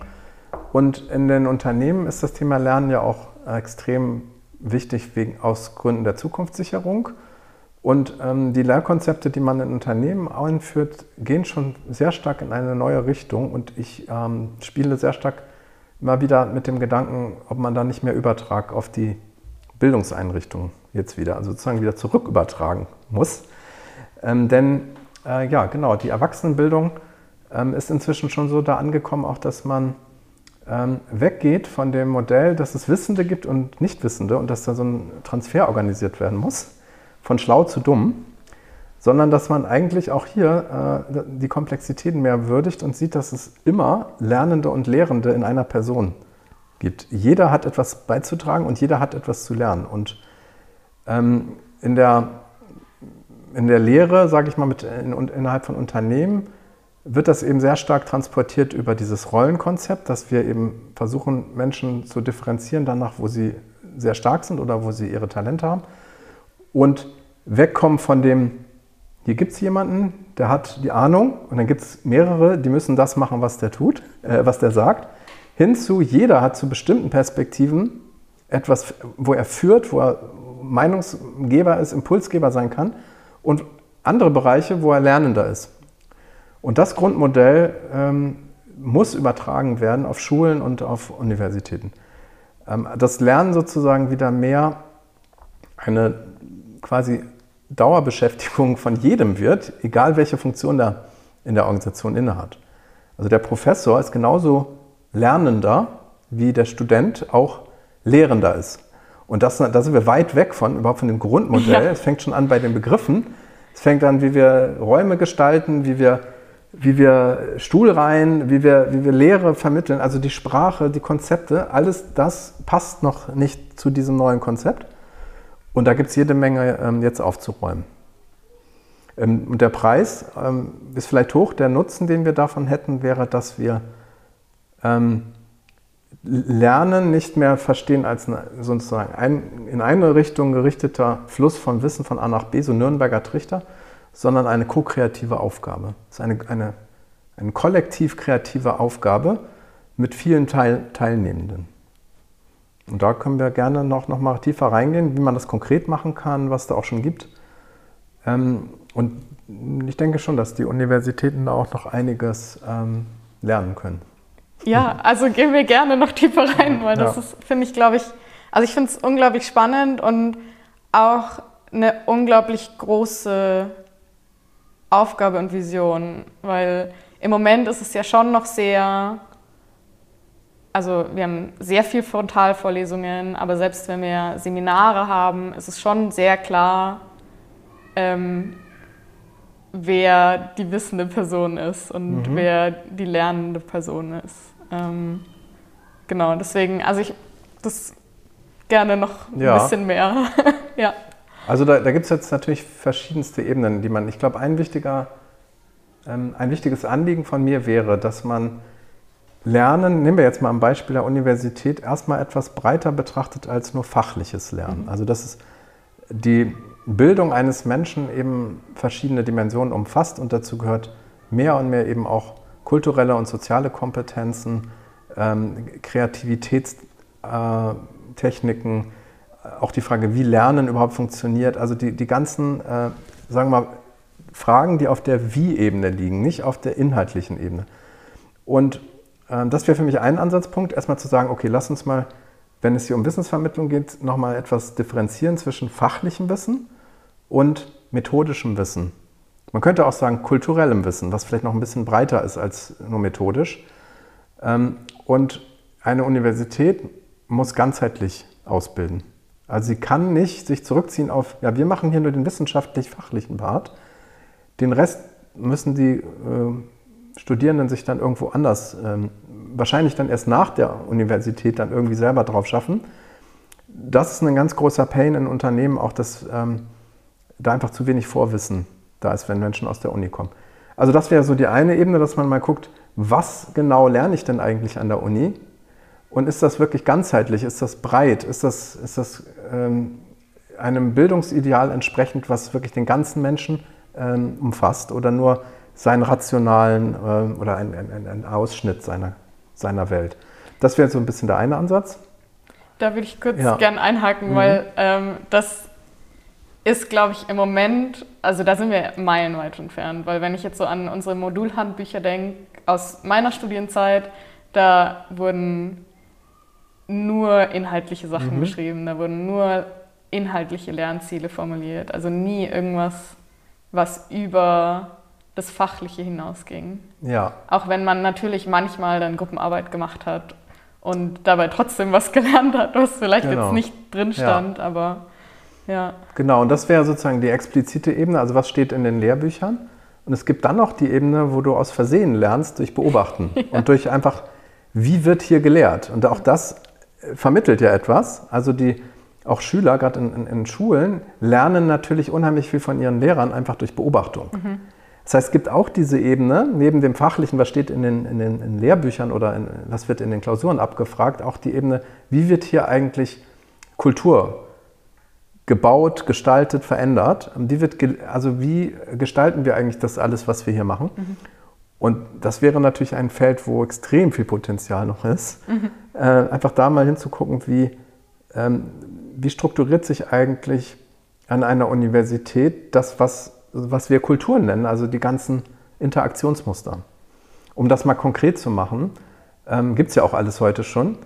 Und in den Unternehmen ist das Thema Lernen ja auch extrem wichtig wegen, aus Gründen der Zukunftssicherung. Und ähm, die Lehrkonzepte, die man in Unternehmen einführt, gehen schon sehr stark in eine neue Richtung. Und ich ähm, spiele sehr stark immer wieder mit dem Gedanken, ob man da nicht mehr Übertrag auf die Bildungseinrichtungen jetzt wieder, also sozusagen wieder zurück übertragen muss. Ähm, denn äh, ja, genau, die Erwachsenenbildung ähm, ist inzwischen schon so da angekommen, auch dass man ähm, weggeht von dem Modell, dass es Wissende gibt und Nichtwissende und dass da so ein Transfer organisiert werden muss, von schlau zu dumm, sondern dass man eigentlich auch hier äh, die Komplexitäten mehr würdigt und sieht, dass es immer Lernende und Lehrende in einer Person gibt. Jeder hat etwas beizutragen und jeder hat etwas zu lernen. Und ähm, in, der, in der Lehre, sage ich mal, mit, in, innerhalb von Unternehmen, wird das eben sehr stark transportiert über dieses Rollenkonzept, dass wir eben versuchen, Menschen zu differenzieren danach, wo sie sehr stark sind oder wo sie ihre Talente haben. Und wegkommen von dem, hier gibt es jemanden, der hat die Ahnung und dann gibt es mehrere, die müssen das machen, was der tut, äh, was der sagt. Hinzu, jeder hat zu bestimmten Perspektiven etwas, wo er führt, wo er Meinungsgeber ist, Impulsgeber sein kann und andere Bereiche, wo er Lernender ist. Und das Grundmodell ähm, muss übertragen werden auf Schulen und auf Universitäten. Ähm, das Lernen sozusagen wieder mehr eine quasi Dauerbeschäftigung von jedem wird, egal welche Funktion er in der Organisation innehat. Also der Professor ist genauso Lernender wie der Student auch Lehrender ist. Und das, da sind wir weit weg von, überhaupt von dem Grundmodell. Ja. Es fängt schon an bei den Begriffen. Es fängt an, wie wir Räume gestalten, wie wir, wie wir Stuhlreihen, wie wir, wie wir Lehre vermitteln. Also die Sprache, die Konzepte, alles das passt noch nicht zu diesem neuen Konzept. Und da gibt es jede Menge ähm, jetzt aufzuräumen. Ähm, und der Preis ähm, ist vielleicht hoch. Der Nutzen, den wir davon hätten, wäre, dass wir ähm, Lernen nicht mehr verstehen als sozusagen ein, in eine Richtung gerichteter Fluss von Wissen von A nach B, so Nürnberger Trichter, sondern eine ko-kreative Aufgabe. Es ist eine, eine, eine kollektiv kreative Aufgabe mit vielen Teil, Teilnehmenden. Und da können wir gerne noch, noch mal tiefer reingehen, wie man das konkret machen kann, was da auch schon gibt. Ähm, und ich denke schon, dass die Universitäten da auch noch einiges ähm, lernen können. Ja, also gehen wir gerne noch tiefer rein, weil das ja. ist, finde ich, glaube ich, Also ich finde es unglaublich spannend und auch eine unglaublich große Aufgabe und Vision, weil im Moment ist es ja schon noch sehr, also wir haben sehr viel Frontalvorlesungen, aber selbst wenn wir Seminare haben, ist es schon sehr klar, ähm, wer die wissende Person ist und mhm. wer die lernende Person ist. Ähm, genau, deswegen, also ich das gerne noch ein ja. bisschen mehr. ja. Also da, da gibt es jetzt natürlich verschiedenste Ebenen, die man, ich glaube, ein wichtiger, ähm, ein wichtiges Anliegen von mir wäre, dass man Lernen, nehmen wir jetzt mal am Beispiel der Universität, erstmal etwas breiter betrachtet als nur fachliches Lernen. Mhm. Also dass es die Bildung eines Menschen eben verschiedene Dimensionen umfasst und dazu gehört mehr und mehr eben auch kulturelle und soziale Kompetenzen, ähm, Kreativitätstechniken, äh, auch die Frage, wie Lernen überhaupt funktioniert, also die, die ganzen, äh, sagen wir mal, Fragen, die auf der Wie-Ebene liegen, nicht auf der inhaltlichen Ebene. Und äh, das wäre für mich ein Ansatzpunkt, erstmal zu sagen, okay, lass uns mal, wenn es hier um Wissensvermittlung geht, nochmal etwas differenzieren zwischen fachlichem Wissen und methodischem Wissen. Man könnte auch sagen kulturellem Wissen, was vielleicht noch ein bisschen breiter ist als nur methodisch. Ähm, und eine Universität muss ganzheitlich ausbilden. Also sie kann nicht sich zurückziehen auf, ja, wir machen hier nur den wissenschaftlich-fachlichen Part. Den Rest müssen die äh, Studierenden sich dann irgendwo anders, ähm, wahrscheinlich dann erst nach der Universität dann irgendwie selber drauf schaffen. Das ist ein ganz großer Pain in Unternehmen, auch dass ähm, da einfach zu wenig Vorwissen da ist, wenn Menschen aus der Uni kommen. Also das wäre so die eine Ebene, dass man mal guckt, was genau lerne ich denn eigentlich an der Uni? Und ist das wirklich ganzheitlich? Ist das breit? Ist das, ist das ähm, einem Bildungsideal entsprechend, was wirklich den ganzen Menschen ähm, umfasst oder nur seinen rationalen äh, oder einen ein, ein Ausschnitt seiner, seiner Welt? Das wäre so ein bisschen der eine Ansatz. Da würde ich kurz ja. gern einhaken, mhm. weil ähm, das ist, glaube ich, im Moment, also da sind wir meilenweit entfernt, weil wenn ich jetzt so an unsere Modulhandbücher denke, aus meiner Studienzeit, da wurden nur inhaltliche Sachen mhm. beschrieben, da wurden nur inhaltliche Lernziele formuliert, also nie irgendwas, was über das Fachliche hinausging. Ja. Auch wenn man natürlich manchmal dann Gruppenarbeit gemacht hat und dabei trotzdem was gelernt hat, was vielleicht genau. jetzt nicht drin stand, ja. aber ja. Genau, und das wäre sozusagen die explizite Ebene, also was steht in den Lehrbüchern. Und es gibt dann noch die Ebene, wo du aus Versehen lernst durch Beobachten ja. und durch einfach, wie wird hier gelehrt. Und auch das vermittelt ja etwas. Also die auch Schüler, gerade in, in, in, Schulen, lernen natürlich unheimlich viel von ihren Lehrern einfach durch Beobachtung. Mhm. Das heißt, es gibt auch diese Ebene, neben dem Fachlichen, was steht in den, in den in Lehrbüchern oder was wird in den Klausuren abgefragt, auch die Ebene, wie wird hier eigentlich Kultur gebaut, gestaltet, verändert. Die wird, also wie gestalten wir eigentlich das alles, was wir hier machen? Mhm. Und das wäre natürlich ein Feld, wo extrem viel Potenzial noch ist. Mhm. Äh, einfach da mal hinzugucken, wie, ähm, wie strukturiert sich eigentlich an einer Universität das, was, was wir Kultur nennen, also die ganzen Interaktionsmuster. Um das mal konkret zu machen, ähm, gibt es ja auch alles heute schon.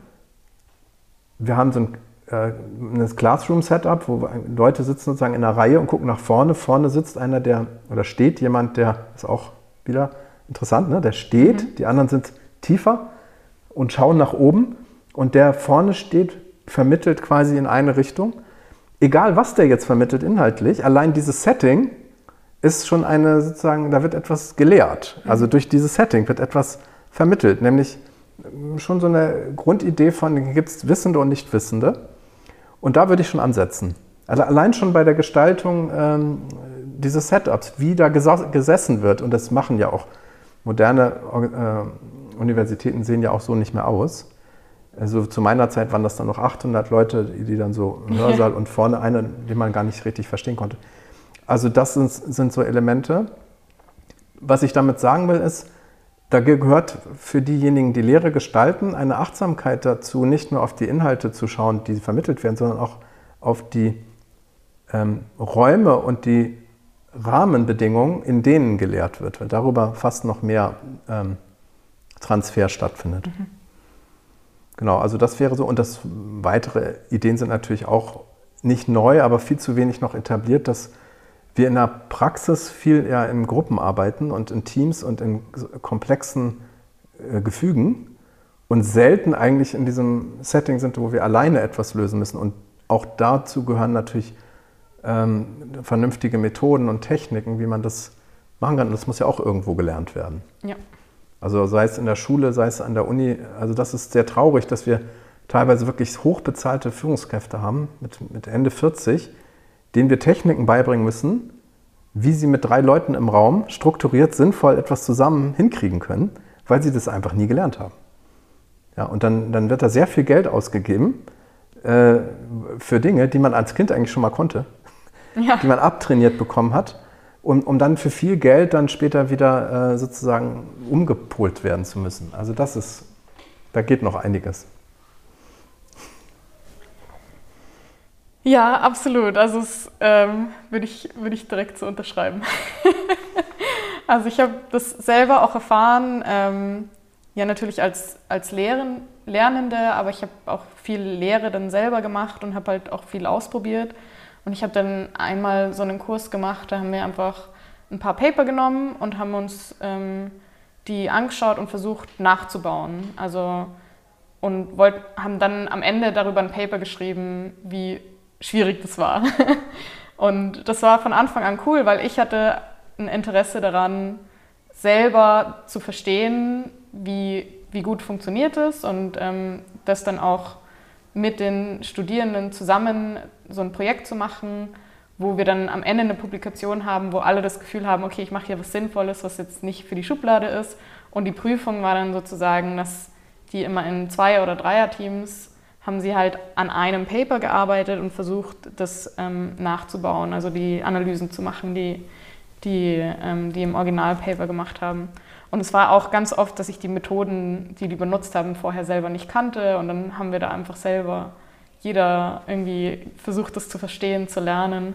Wir haben so ein ein Classroom-Setup, wo Leute sitzen sozusagen in einer Reihe und gucken nach vorne. Vorne sitzt einer, der oder steht jemand, der ist auch wieder Interessant, ne? Der steht, mhm. die anderen sind tiefer und schauen nach oben und der vorne steht, vermittelt quasi in eine Richtung. Egal, was der jetzt vermittelt inhaltlich, allein dieses Setting ist schon eine, sozusagen, da wird etwas gelehrt. Mhm. Also durch dieses Setting wird etwas vermittelt, nämlich schon so eine Grundidee von, gibt es Wissende und Nichtwissende. Und da würde ich schon ansetzen. Also allein schon bei der Gestaltung ähm, dieses Setups, wie da gesessen wird, und das machen ja auch moderne äh, Universitäten sehen ja auch so nicht mehr aus. Also zu meiner Zeit waren das dann noch 800 Leute, die dann so im Hörsaal und vorne einer, den man gar nicht richtig verstehen konnte. Also das sind, sind so Elemente. Was ich damit sagen will, ist, da gehört für diejenigen, die Lehre gestalten, eine Achtsamkeit dazu, nicht nur auf die Inhalte zu schauen, die vermittelt werden, sondern auch auf die ähm, Räume und die Rahmenbedingungen, in denen gelehrt wird, weil darüber fast noch mehr ähm, Transfer stattfindet. Mhm. Genau, also das wäre so. Und das weitere Ideen sind natürlich auch nicht neu, aber viel zu wenig noch etabliert, dass wir in der Praxis viel eher in Gruppen arbeiten und in Teams und in komplexen äh, Gefügen und selten eigentlich in diesem Setting sind, wo wir alleine etwas lösen müssen. Und auch dazu gehören natürlich ähm, vernünftige Methoden und Techniken, wie man das machen kann. Und das muss ja auch irgendwo gelernt werden. Ja. Also sei es in der Schule, sei es an der Uni. Also das ist sehr traurig, dass wir teilweise wirklich hochbezahlte Führungskräfte haben, mit, mit Ende 40, denen wir Techniken beibringen müssen, wie sie mit drei Leuten im Raum strukturiert, sinnvoll etwas zusammen hinkriegen können, weil sie das einfach nie gelernt haben. Ja, und dann, dann wird da sehr viel Geld ausgegeben äh, für Dinge, die man als Kind eigentlich schon mal konnte, ja. die man abtrainiert bekommen hat, um, um dann für viel Geld dann später wieder äh, sozusagen umgepolt werden zu müssen. Also das ist, da geht noch einiges. Ja, absolut. Also das ähm, würde ich, würd ich direkt so unterschreiben. also ich habe das selber auch erfahren, ähm, ja natürlich als, als Lehren, Lernende, aber ich habe auch viel Lehre dann selber gemacht und habe halt auch viel ausprobiert. Und ich habe dann einmal so einen Kurs gemacht, da haben wir einfach ein paar Paper genommen und haben uns ähm, die angeschaut und versucht nachzubauen. Also und wollt, haben dann am Ende darüber ein Paper geschrieben, wie schwierig das war. Und das war von Anfang an cool, weil ich hatte ein Interesse daran, selber zu verstehen, wie, wie gut funktioniert es und ähm, das dann auch mit den Studierenden zusammen so ein Projekt zu machen, wo wir dann am Ende eine Publikation haben, wo alle das Gefühl haben, okay, ich mache hier was Sinnvolles, was jetzt nicht für die Schublade ist. Und die Prüfung war dann sozusagen, dass die immer in Zwei- oder Dreier-Teams haben sie halt an einem Paper gearbeitet und versucht, das ähm, nachzubauen, also die Analysen zu machen, die, die, ähm, die im Originalpaper gemacht haben. Und es war auch ganz oft, dass ich die Methoden, die die benutzt haben, vorher selber nicht kannte. Und dann haben wir da einfach selber jeder irgendwie versucht, das zu verstehen, zu lernen.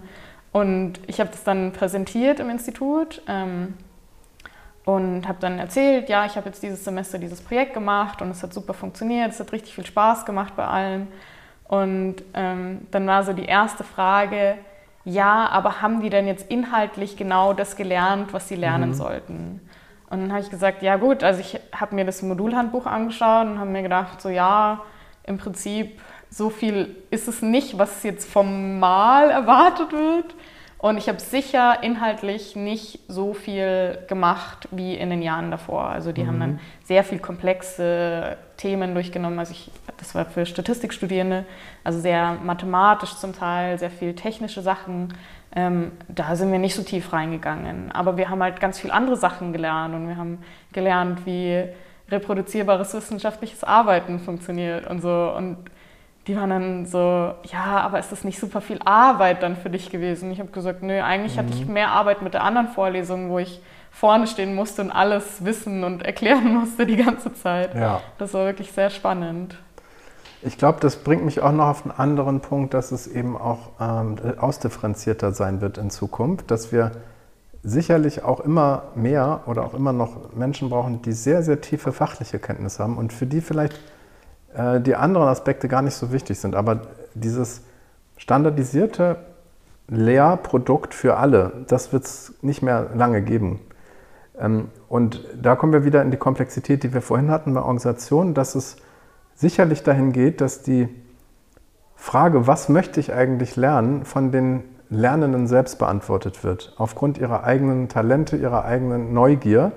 Und ich habe das dann präsentiert im Institut. Ähm, und habe dann erzählt, ja, ich habe jetzt dieses Semester dieses Projekt gemacht und es hat super funktioniert, es hat richtig viel Spaß gemacht bei allen. Und ähm, dann war so die erste Frage, ja, aber haben die denn jetzt inhaltlich genau das gelernt, was sie lernen mhm. sollten? Und dann habe ich gesagt, ja gut, also ich habe mir das Modulhandbuch angeschaut und habe mir gedacht, so ja, im Prinzip so viel ist es nicht, was jetzt vom Mal erwartet wird. Und ich habe sicher inhaltlich nicht so viel gemacht wie in den Jahren davor. Also die mhm. haben dann mhm. sehr viel komplexe Themen durchgenommen. Also ich, das war für Statistikstudierende, also sehr mathematisch zum Teil, sehr viel technische Sachen. Ähm, da sind wir nicht so tief reingegangen. Aber wir haben halt ganz viel andere Sachen gelernt und wir haben gelernt, wie reproduzierbares wissenschaftliches Arbeiten funktioniert und so. Und die waren dann so, ja, aber ist das nicht super viel Arbeit dann für dich gewesen? Ich habe gesagt, nö, eigentlich mhm. hatte ich mhm. mehr Arbeit mit der anderen Vorlesung, wo ich vorne stehen musste und alles wissen und erklären musste die ganze Zeit. Ja. Das war wirklich sehr spannend. Ich glaube, das bringt mich auch noch auf einen anderen Punkt, dass es eben auch ähm, ausdifferenzierter sein wird in Zukunft, dass wir sicherlich auch immer mehr oder auch immer noch Menschen brauchen, die sehr, sehr tiefe fachliche Kenntnisse haben und für die vielleicht äh, die anderen Aspekte gar nicht so wichtig sind. Aber dieses standardisierte Lehrprodukt für alle, das wird es nicht mehr lange geben. Ähm, und da kommen wir wieder in die Komplexität, die wir vorhin hatten bei Organisationen, dass es sicherlich dahin geht, dass die Frage, was möchte ich eigentlich lernen, von den Lernenden selbst beantwortet wird, aufgrund ihrer eigenen Talente, ihrer eigenen Neugier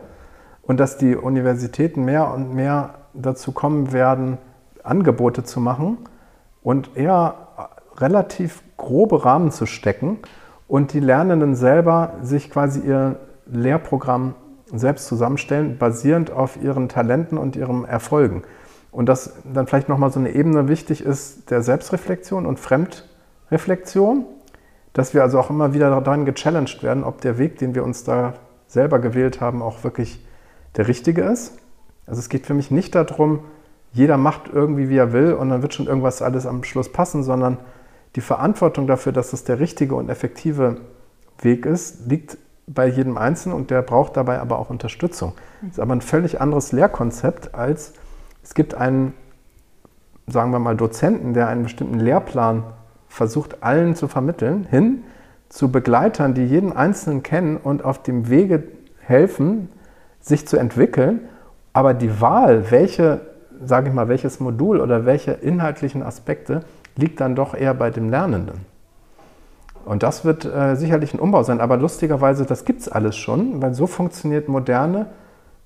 und dass die Universitäten mehr und mehr dazu kommen werden, Angebote zu machen und eher relativ grobe Rahmen zu stecken und die Lernenden selber sich quasi ihr Lehrprogramm selbst zusammenstellen, basierend auf ihren Talenten und ihren Erfolgen. Und dass dann vielleicht nochmal so eine Ebene wichtig ist der Selbstreflexion und Fremdreflexion, dass wir also auch immer wieder daran gechallenged werden, ob der Weg, den wir uns da selber gewählt haben, auch wirklich der richtige ist. Also es geht für mich nicht darum, jeder macht irgendwie, wie er will und dann wird schon irgendwas alles am Schluss passen, sondern die Verantwortung dafür, dass es der richtige und effektive Weg ist, liegt bei jedem Einzelnen und der braucht dabei aber auch Unterstützung. Das ist aber ein völlig anderes Lehrkonzept als es gibt einen sagen wir mal, Dozenten, der einen bestimmten Lehrplan versucht, allen zu vermitteln, hin zu Begleitern, die jeden Einzelnen kennen und auf dem Wege helfen, sich zu entwickeln. Aber die Wahl, welche, sage ich mal, welches Modul oder welche inhaltlichen Aspekte liegt dann doch eher bei dem Lernenden. Und das wird äh, sicherlich ein Umbau sein. Aber lustigerweise, das gibt es alles schon, weil so funktioniert moderne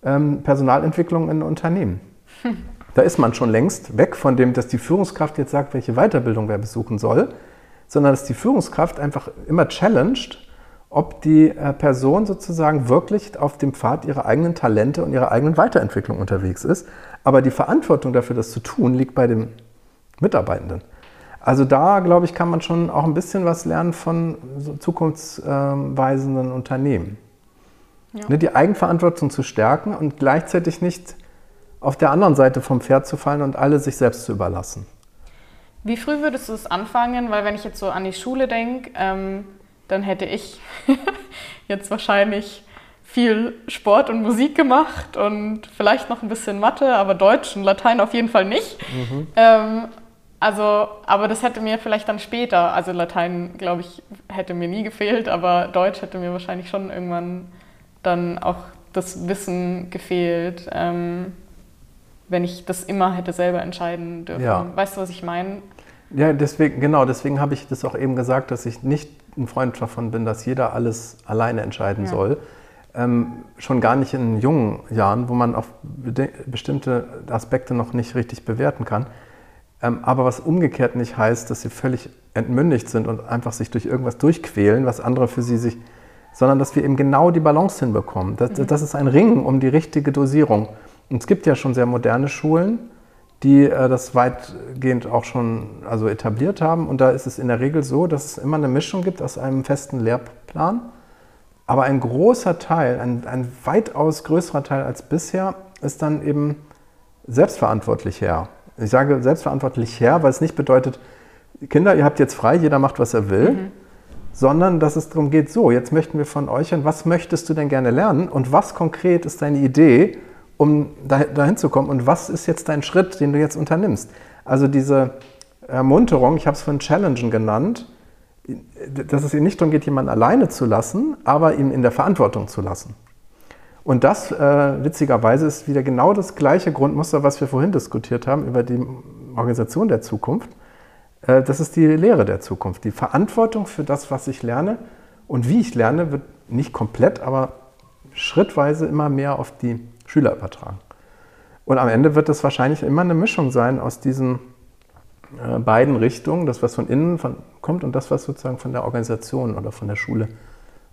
ähm, Personalentwicklung in Unternehmen. Hm. Da ist man schon längst weg von dem, dass die Führungskraft jetzt sagt, welche Weiterbildung wer besuchen soll, sondern dass die Führungskraft einfach immer challenged, ob die äh, Person sozusagen wirklich auf dem Pfad ihrer eigenen Talente und ihrer eigenen Weiterentwicklung unterwegs ist. Aber die Verantwortung dafür, das zu tun, liegt bei dem Mitarbeitenden. Also da, glaube ich, kann man schon auch ein bisschen was lernen von so zukunftsweisenden Unternehmen. Ja. Ne, die Eigenverantwortung zu stärken und gleichzeitig nicht auf der anderen Seite vom Pferd zu fallen und alle sich selbst zu überlassen. Wie früh würdest du es anfangen? Weil wenn ich jetzt so an die Schule denke, ähm, dann hätte ich jetzt wahrscheinlich viel Sport und Musik gemacht und vielleicht noch ein bisschen Mathe, aber Deutsch und Latein auf jeden Fall nicht. Mhm. Ähm, also, aber das hätte mir vielleicht dann später, also Latein, glaube ich, hätte mir nie gefehlt, aber Deutsch hätte mir wahrscheinlich schon irgendwann dann auch das Wissen gefehlt, ähm, wenn ich das immer hätte selber entscheiden dürfen. Ja. Weißt du, was ich meine? Ja, deswegen, genau, deswegen habe ich das auch eben gesagt, dass ich nicht ein Freund davon bin, dass jeder alles alleine entscheiden ja. soll. Ähm, schon gar nicht in jungen Jahren, wo man auf bestimmte Aspekte noch nicht richtig bewerten kann. Ähm, aber was umgekehrt nicht heißt, dass sie völlig entmündigt sind und einfach sich durch irgendwas durchquälen, was andere für sie sich, sondern dass wir eben genau die Balance hinbekommen. Das, mhm. das ist ein Ringen um die richtige Dosierung. Und es gibt ja schon sehr moderne Schulen, die äh, das weitgehend auch schon also etabliert haben. Und da ist es in der Regel so, dass es immer eine Mischung gibt aus einem festen Lehrplan. Aber ein großer Teil, ein, ein weitaus größerer Teil als bisher, ist dann eben selbstverantwortlich her. Ich sage selbstverantwortlich her, weil es nicht bedeutet, Kinder, ihr habt jetzt frei, jeder macht, was er will, mhm. sondern dass es darum geht, so, jetzt möchten wir von euch hören, was möchtest du denn gerne lernen und was konkret ist deine Idee, um dahin zu kommen und was ist jetzt dein Schritt, den du jetzt unternimmst. Also diese Ermunterung, ich habe es von Challengen genannt, dass es nicht darum geht, jemanden alleine zu lassen, aber ihn in der Verantwortung zu lassen. Und das, äh, witzigerweise, ist wieder genau das gleiche Grundmuster, was wir vorhin diskutiert haben über die Organisation der Zukunft. Äh, das ist die Lehre der Zukunft. Die Verantwortung für das, was ich lerne und wie ich lerne, wird nicht komplett, aber schrittweise immer mehr auf die Schüler übertragen. Und am Ende wird es wahrscheinlich immer eine Mischung sein aus diesen äh, beiden Richtungen, das, was von innen von, kommt und das, was sozusagen von der Organisation oder von der Schule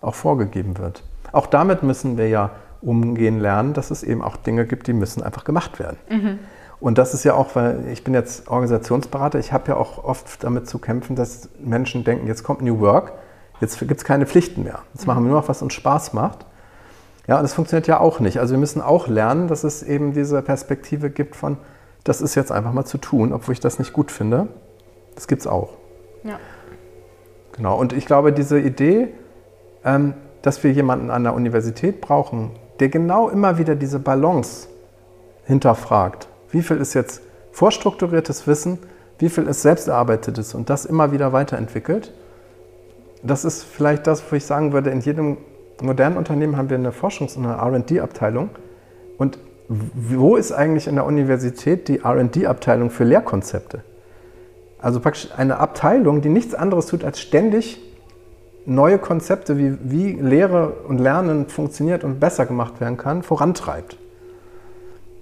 auch vorgegeben wird. Auch damit müssen wir ja umgehen lernen, dass es eben auch Dinge gibt, die müssen einfach gemacht werden. Mhm. Und das ist ja auch, weil ich bin jetzt Organisationsberater, ich habe ja auch oft damit zu kämpfen, dass Menschen denken, jetzt kommt New Work, jetzt gibt es keine Pflichten mehr. Jetzt machen wir nur noch, was uns Spaß macht. Ja, und das funktioniert ja auch nicht. Also wir müssen auch lernen, dass es eben diese Perspektive gibt von, das ist jetzt einfach mal zu tun, obwohl ich das nicht gut finde. Das gibt es auch. Ja. Genau, und ich glaube, diese Idee, ähm, dass wir jemanden an der Universität brauchen, der genau immer wieder diese Balance hinterfragt. Wie viel ist jetzt vorstrukturiertes Wissen, wie viel ist selbst erarbeitetes und das immer wieder weiterentwickelt. Das ist vielleicht das, wo ich sagen würde, in jedem modernen Unternehmen haben wir eine Forschungs- und eine RD-Abteilung. Und wo ist eigentlich in der Universität die RD-Abteilung für Lehrkonzepte? Also praktisch eine Abteilung, die nichts anderes tut, als ständig neue Konzepte, wie, wie Lehre und Lernen funktioniert und besser gemacht werden kann, vorantreibt.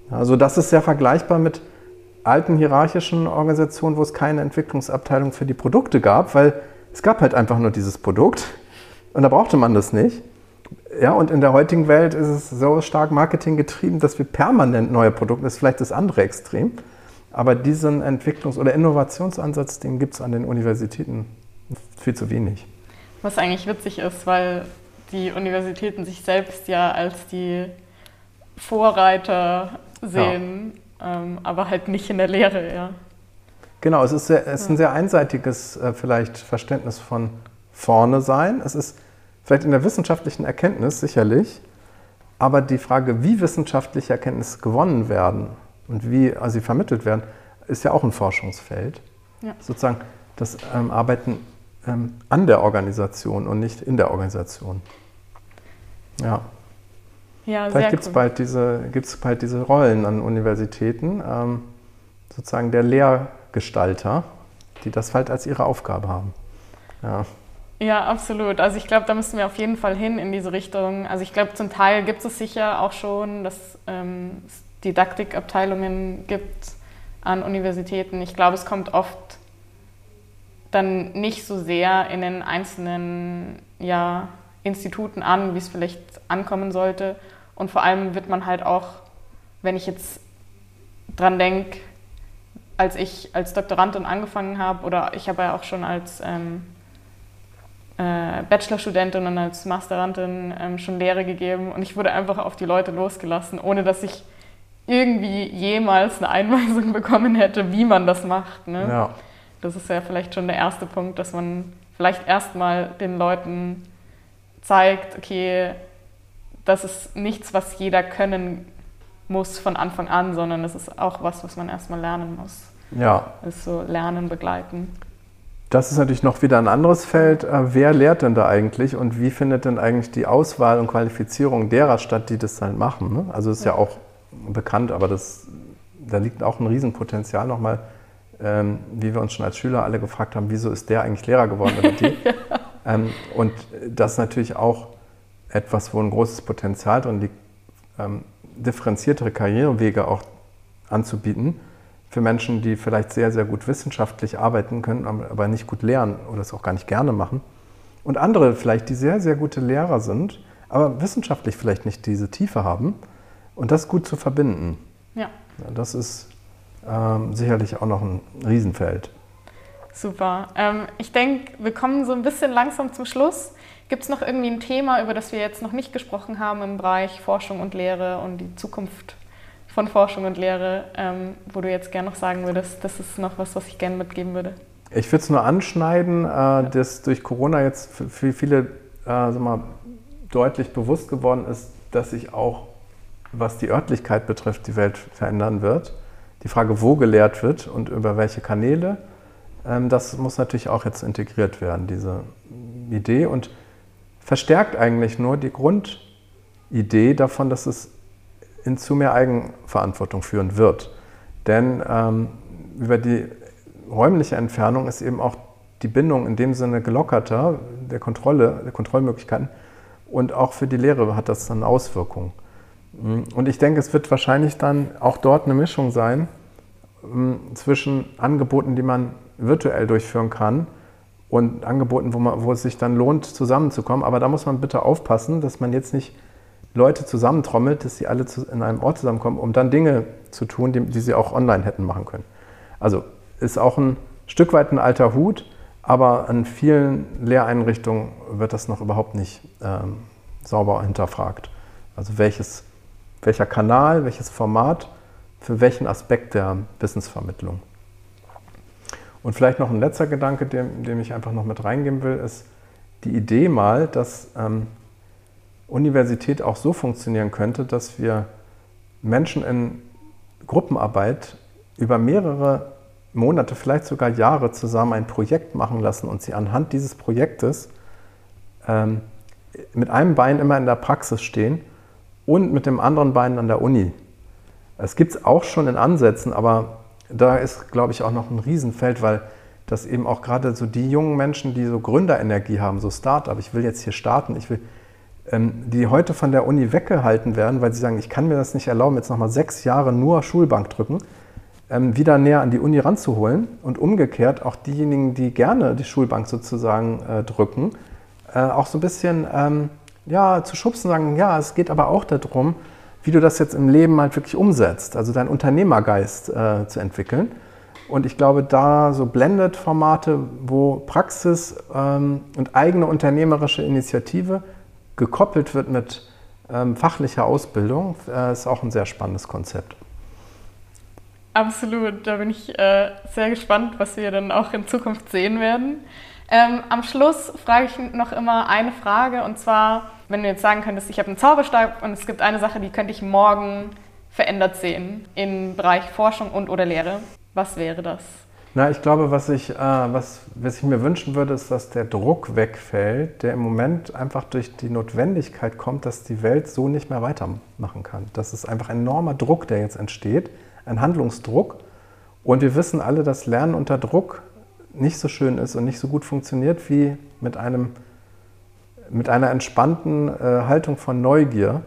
Also das ist sehr vergleichbar mit alten hierarchischen Organisationen, wo es keine Entwicklungsabteilung für die Produkte gab, weil es gab halt einfach nur dieses Produkt und da brauchte man das nicht. Ja, und in der heutigen Welt ist es so stark Marketing getrieben, dass wir permanent neue Produkte, das ist vielleicht das andere Extrem, aber diesen Entwicklungs- oder Innovationsansatz, den gibt es an den Universitäten viel zu wenig. Was eigentlich witzig ist, weil die Universitäten sich selbst ja als die Vorreiter sehen, ja. ähm, aber halt nicht in der Lehre, ja. Genau, es ist, sehr, es ist ein sehr einseitiges äh, vielleicht Verständnis von vorne sein. Es ist Vielleicht in der wissenschaftlichen Erkenntnis sicherlich, aber die Frage, wie wissenschaftliche Erkenntnisse gewonnen werden und wie also sie vermittelt werden, ist ja auch ein Forschungsfeld. Ja. Sozusagen das ähm, Arbeiten ähm, an der Organisation und nicht in der Organisation. Ja. Ja, Vielleicht gibt es cool. bald, diese, bald diese Rollen an Universitäten, ähm, sozusagen der Lehrgestalter, die das halt als ihre Aufgabe haben. Ja. Ja, absolut. Also ich glaube, da müssen wir auf jeden Fall hin in diese Richtung. Also ich glaube, zum Teil gibt es sicher auch schon, dass ähm, es Didaktikabteilungen gibt an Universitäten. Ich glaube, es kommt oft dann nicht so sehr in den einzelnen ja, Instituten an, wie es vielleicht ankommen sollte. Und vor allem wird man halt auch, wenn ich jetzt dran denke, als ich als Doktorandin angefangen habe, oder ich habe ja auch schon als ähm, äh, Bachelorstudentin und als Masterandin ähm, schon Lehre gegeben und ich wurde einfach auf die Leute losgelassen, ohne dass ich irgendwie jemals eine Einweisung bekommen hätte, wie man das macht. Ne? Ja. Das ist ja vielleicht schon der erste Punkt, dass man vielleicht erstmal den Leuten zeigt, okay, das ist nichts, was jeder können muss von Anfang an, sondern es ist auch was, was man erstmal lernen muss. Ja. Das ist so Lernen, Begleiten. Das ist natürlich noch wieder ein anderes Feld. Äh, wer lehrt denn da eigentlich und wie findet denn eigentlich die Auswahl und Qualifizierung derer statt, die das dann machen? Ne? Also ist ja. ja auch bekannt, aber das, da liegt auch ein Riesenpotenzial nochmal, ähm, wie wir uns schon als Schüler alle gefragt haben, wieso ist der eigentlich Lehrer geworden oder die? ja. ähm, und das ist natürlich auch etwas, wo ein großes Potenzial drin liegt, ähm, differenziertere Karrierewege auch anzubieten für Menschen, die vielleicht sehr, sehr gut wissenschaftlich arbeiten können, aber nicht gut lernen oder es auch gar nicht gerne machen. Und andere vielleicht, die sehr, sehr gute Lehrer sind, aber wissenschaftlich vielleicht nicht diese Tiefe haben. Und das gut zu verbinden. Ja. Das ist ähm, sicherlich auch noch ein Riesenfeld. Super. Ähm, ich denke, wir kommen so ein bisschen langsam zum Schluss. Gibt es noch irgendwie ein Thema, über das wir jetzt noch nicht gesprochen haben im Bereich Forschung und Lehre und die Zukunft von Forschung und Lehre, ähm, wo du jetzt gerne noch sagen würdest, das ist noch was, was ich gerne mitgeben würde? Ich würde es nur anschneiden, äh, dass durch Corona jetzt für viele äh, mal, deutlich bewusst geworden ist, dass sich auch, was die Örtlichkeit betrifft, die Welt verändern wird. Die Frage, wo gelehrt wird und über welche Kanäle, ähm, das muss natürlich auch jetzt integriert werden, diese Idee und verstärkt eigentlich nur die Grundidee davon, dass es in zu mehr Eigenverantwortung führen wird. Denn ähm, über die räumliche Entfernung ist eben auch die Bindung in dem Sinne gelockerter der Kontrolle, der Kontrollmöglichkeiten. Und auch für die Lehre hat das dann Auswirkungen. Und ich denke, es wird wahrscheinlich dann auch dort eine Mischung sein ähm, zwischen Angeboten, die man virtuell durchführen kann und Angeboten, wo, man, wo es sich dann lohnt, zusammenzukommen. Aber da muss man bitte aufpassen, dass man jetzt nicht Leute zusammentrommelt, dass sie alle in einem Ort zusammenkommen, um dann Dinge zu tun, die, die, sie auch online hätten machen können. Also ist auch ein Stück weit ein alter Hut, aber an vielen Lehreinrichtungen wird das noch überhaupt nicht ähm, sauber hinterfragt. Also welches, welcher Kanal, welches Format für welchen Aspekt der Wissensvermittlung. Und vielleicht noch ein letzter Gedanke, den, den ich einfach noch mit reingeben will, ist die Idee mal, dass ähm, Universität auch so funktionieren könnte, dass wir Menschen in Gruppenarbeit über mehrere Monate, vielleicht sogar Jahre zusammen ein Projekt machen lassen und sie anhand dieses Projektes ähm, mit einem Bein immer in der Praxis stehen und mit dem anderen Bein an der Uni. Es gibt es auch schon in Ansätzen, aber da ist, glaube ich, auch noch ein Riesenfeld, weil das eben auch gerade so die jungen Menschen, die so Gründerenergie haben, so Start-up, ich will jetzt hier starten, ich will, die heute von der Uni weggehalten werden, weil sie sagen, ich kann mir das nicht erlauben, jetzt nochmal sechs Jahre nur Schulbank drücken, ähm, wieder näher an die Uni ranzuholen und umgekehrt auch diejenigen, die gerne die Schulbank sozusagen äh, drücken, äh, auch so ein bisschen ähm, ja, zu schubsen, sagen, ja, es geht aber auch darum, wie du das jetzt im Leben halt wirklich umsetzt, also deinen Unternehmergeist äh, zu entwickeln. Und ich glaube, da so Blended-Formate, wo Praxis ähm, und eigene unternehmerische Initiative gekoppelt wird mit ähm, fachlicher Ausbildung, äh, ist auch ein sehr spannendes Konzept. Absolut, da bin ich äh, sehr gespannt, was wir dann auch in Zukunft sehen werden. Ähm, am Schluss frage ich noch immer eine Frage und zwar, wenn du jetzt sagen könntest, ich habe einen Zauberstab und es gibt eine Sache, die könnte ich morgen verändert sehen im Bereich Forschung und oder Lehre. Was wäre das? Na, ich glaube, was ich, äh, was, was ich mir wünschen würde, ist, dass der Druck wegfällt, der im Moment einfach durch die Notwendigkeit kommt, dass die Welt so nicht mehr weitermachen kann. Das ist einfach ein enormer Druck, der jetzt entsteht, ein Handlungsdruck. Und wir wissen alle, dass Lernen unter Druck nicht so schön ist und nicht so gut funktioniert wie mit, einem, mit einer entspannten äh, Haltung von Neugier.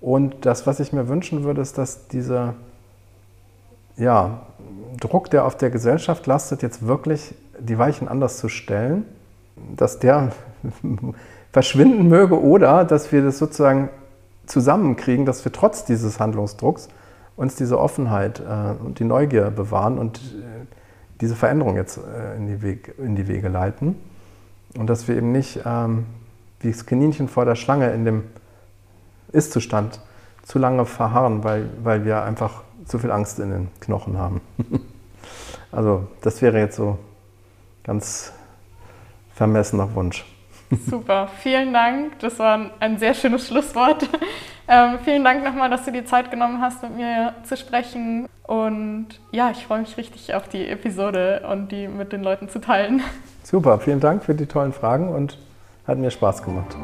Und das, was ich mir wünschen würde, ist, dass dieser ja, Druck, der auf der Gesellschaft lastet, jetzt wirklich die Weichen anders zu stellen, dass der verschwinden möge oder dass wir das sozusagen zusammenkriegen, dass wir trotz dieses Handlungsdrucks uns diese Offenheit äh, und die Neugier bewahren und äh, diese Veränderung jetzt äh, in, die Weg, in, die Wege leiten. Und dass wir eben nicht ähm, wie das Kaninchen vor der Schlange in dem Ist-Zustand zu lange verharren, weil, weil wir einfach zu viel Angst in den Knochen haben. also das wäre jetzt so ganz vermessener Wunsch. Super, vielen Dank. Das war ein sehr schönes Schlusswort. Ähm, vielen Dank nochmal, dass du die Zeit genommen hast, mit mir zu sprechen. Und ja, ich freue mich richtig auf die Episode und die mit den Leuten zu teilen. Super, vielen Dank für die tollen Fragen und hat mir Spaß gemacht.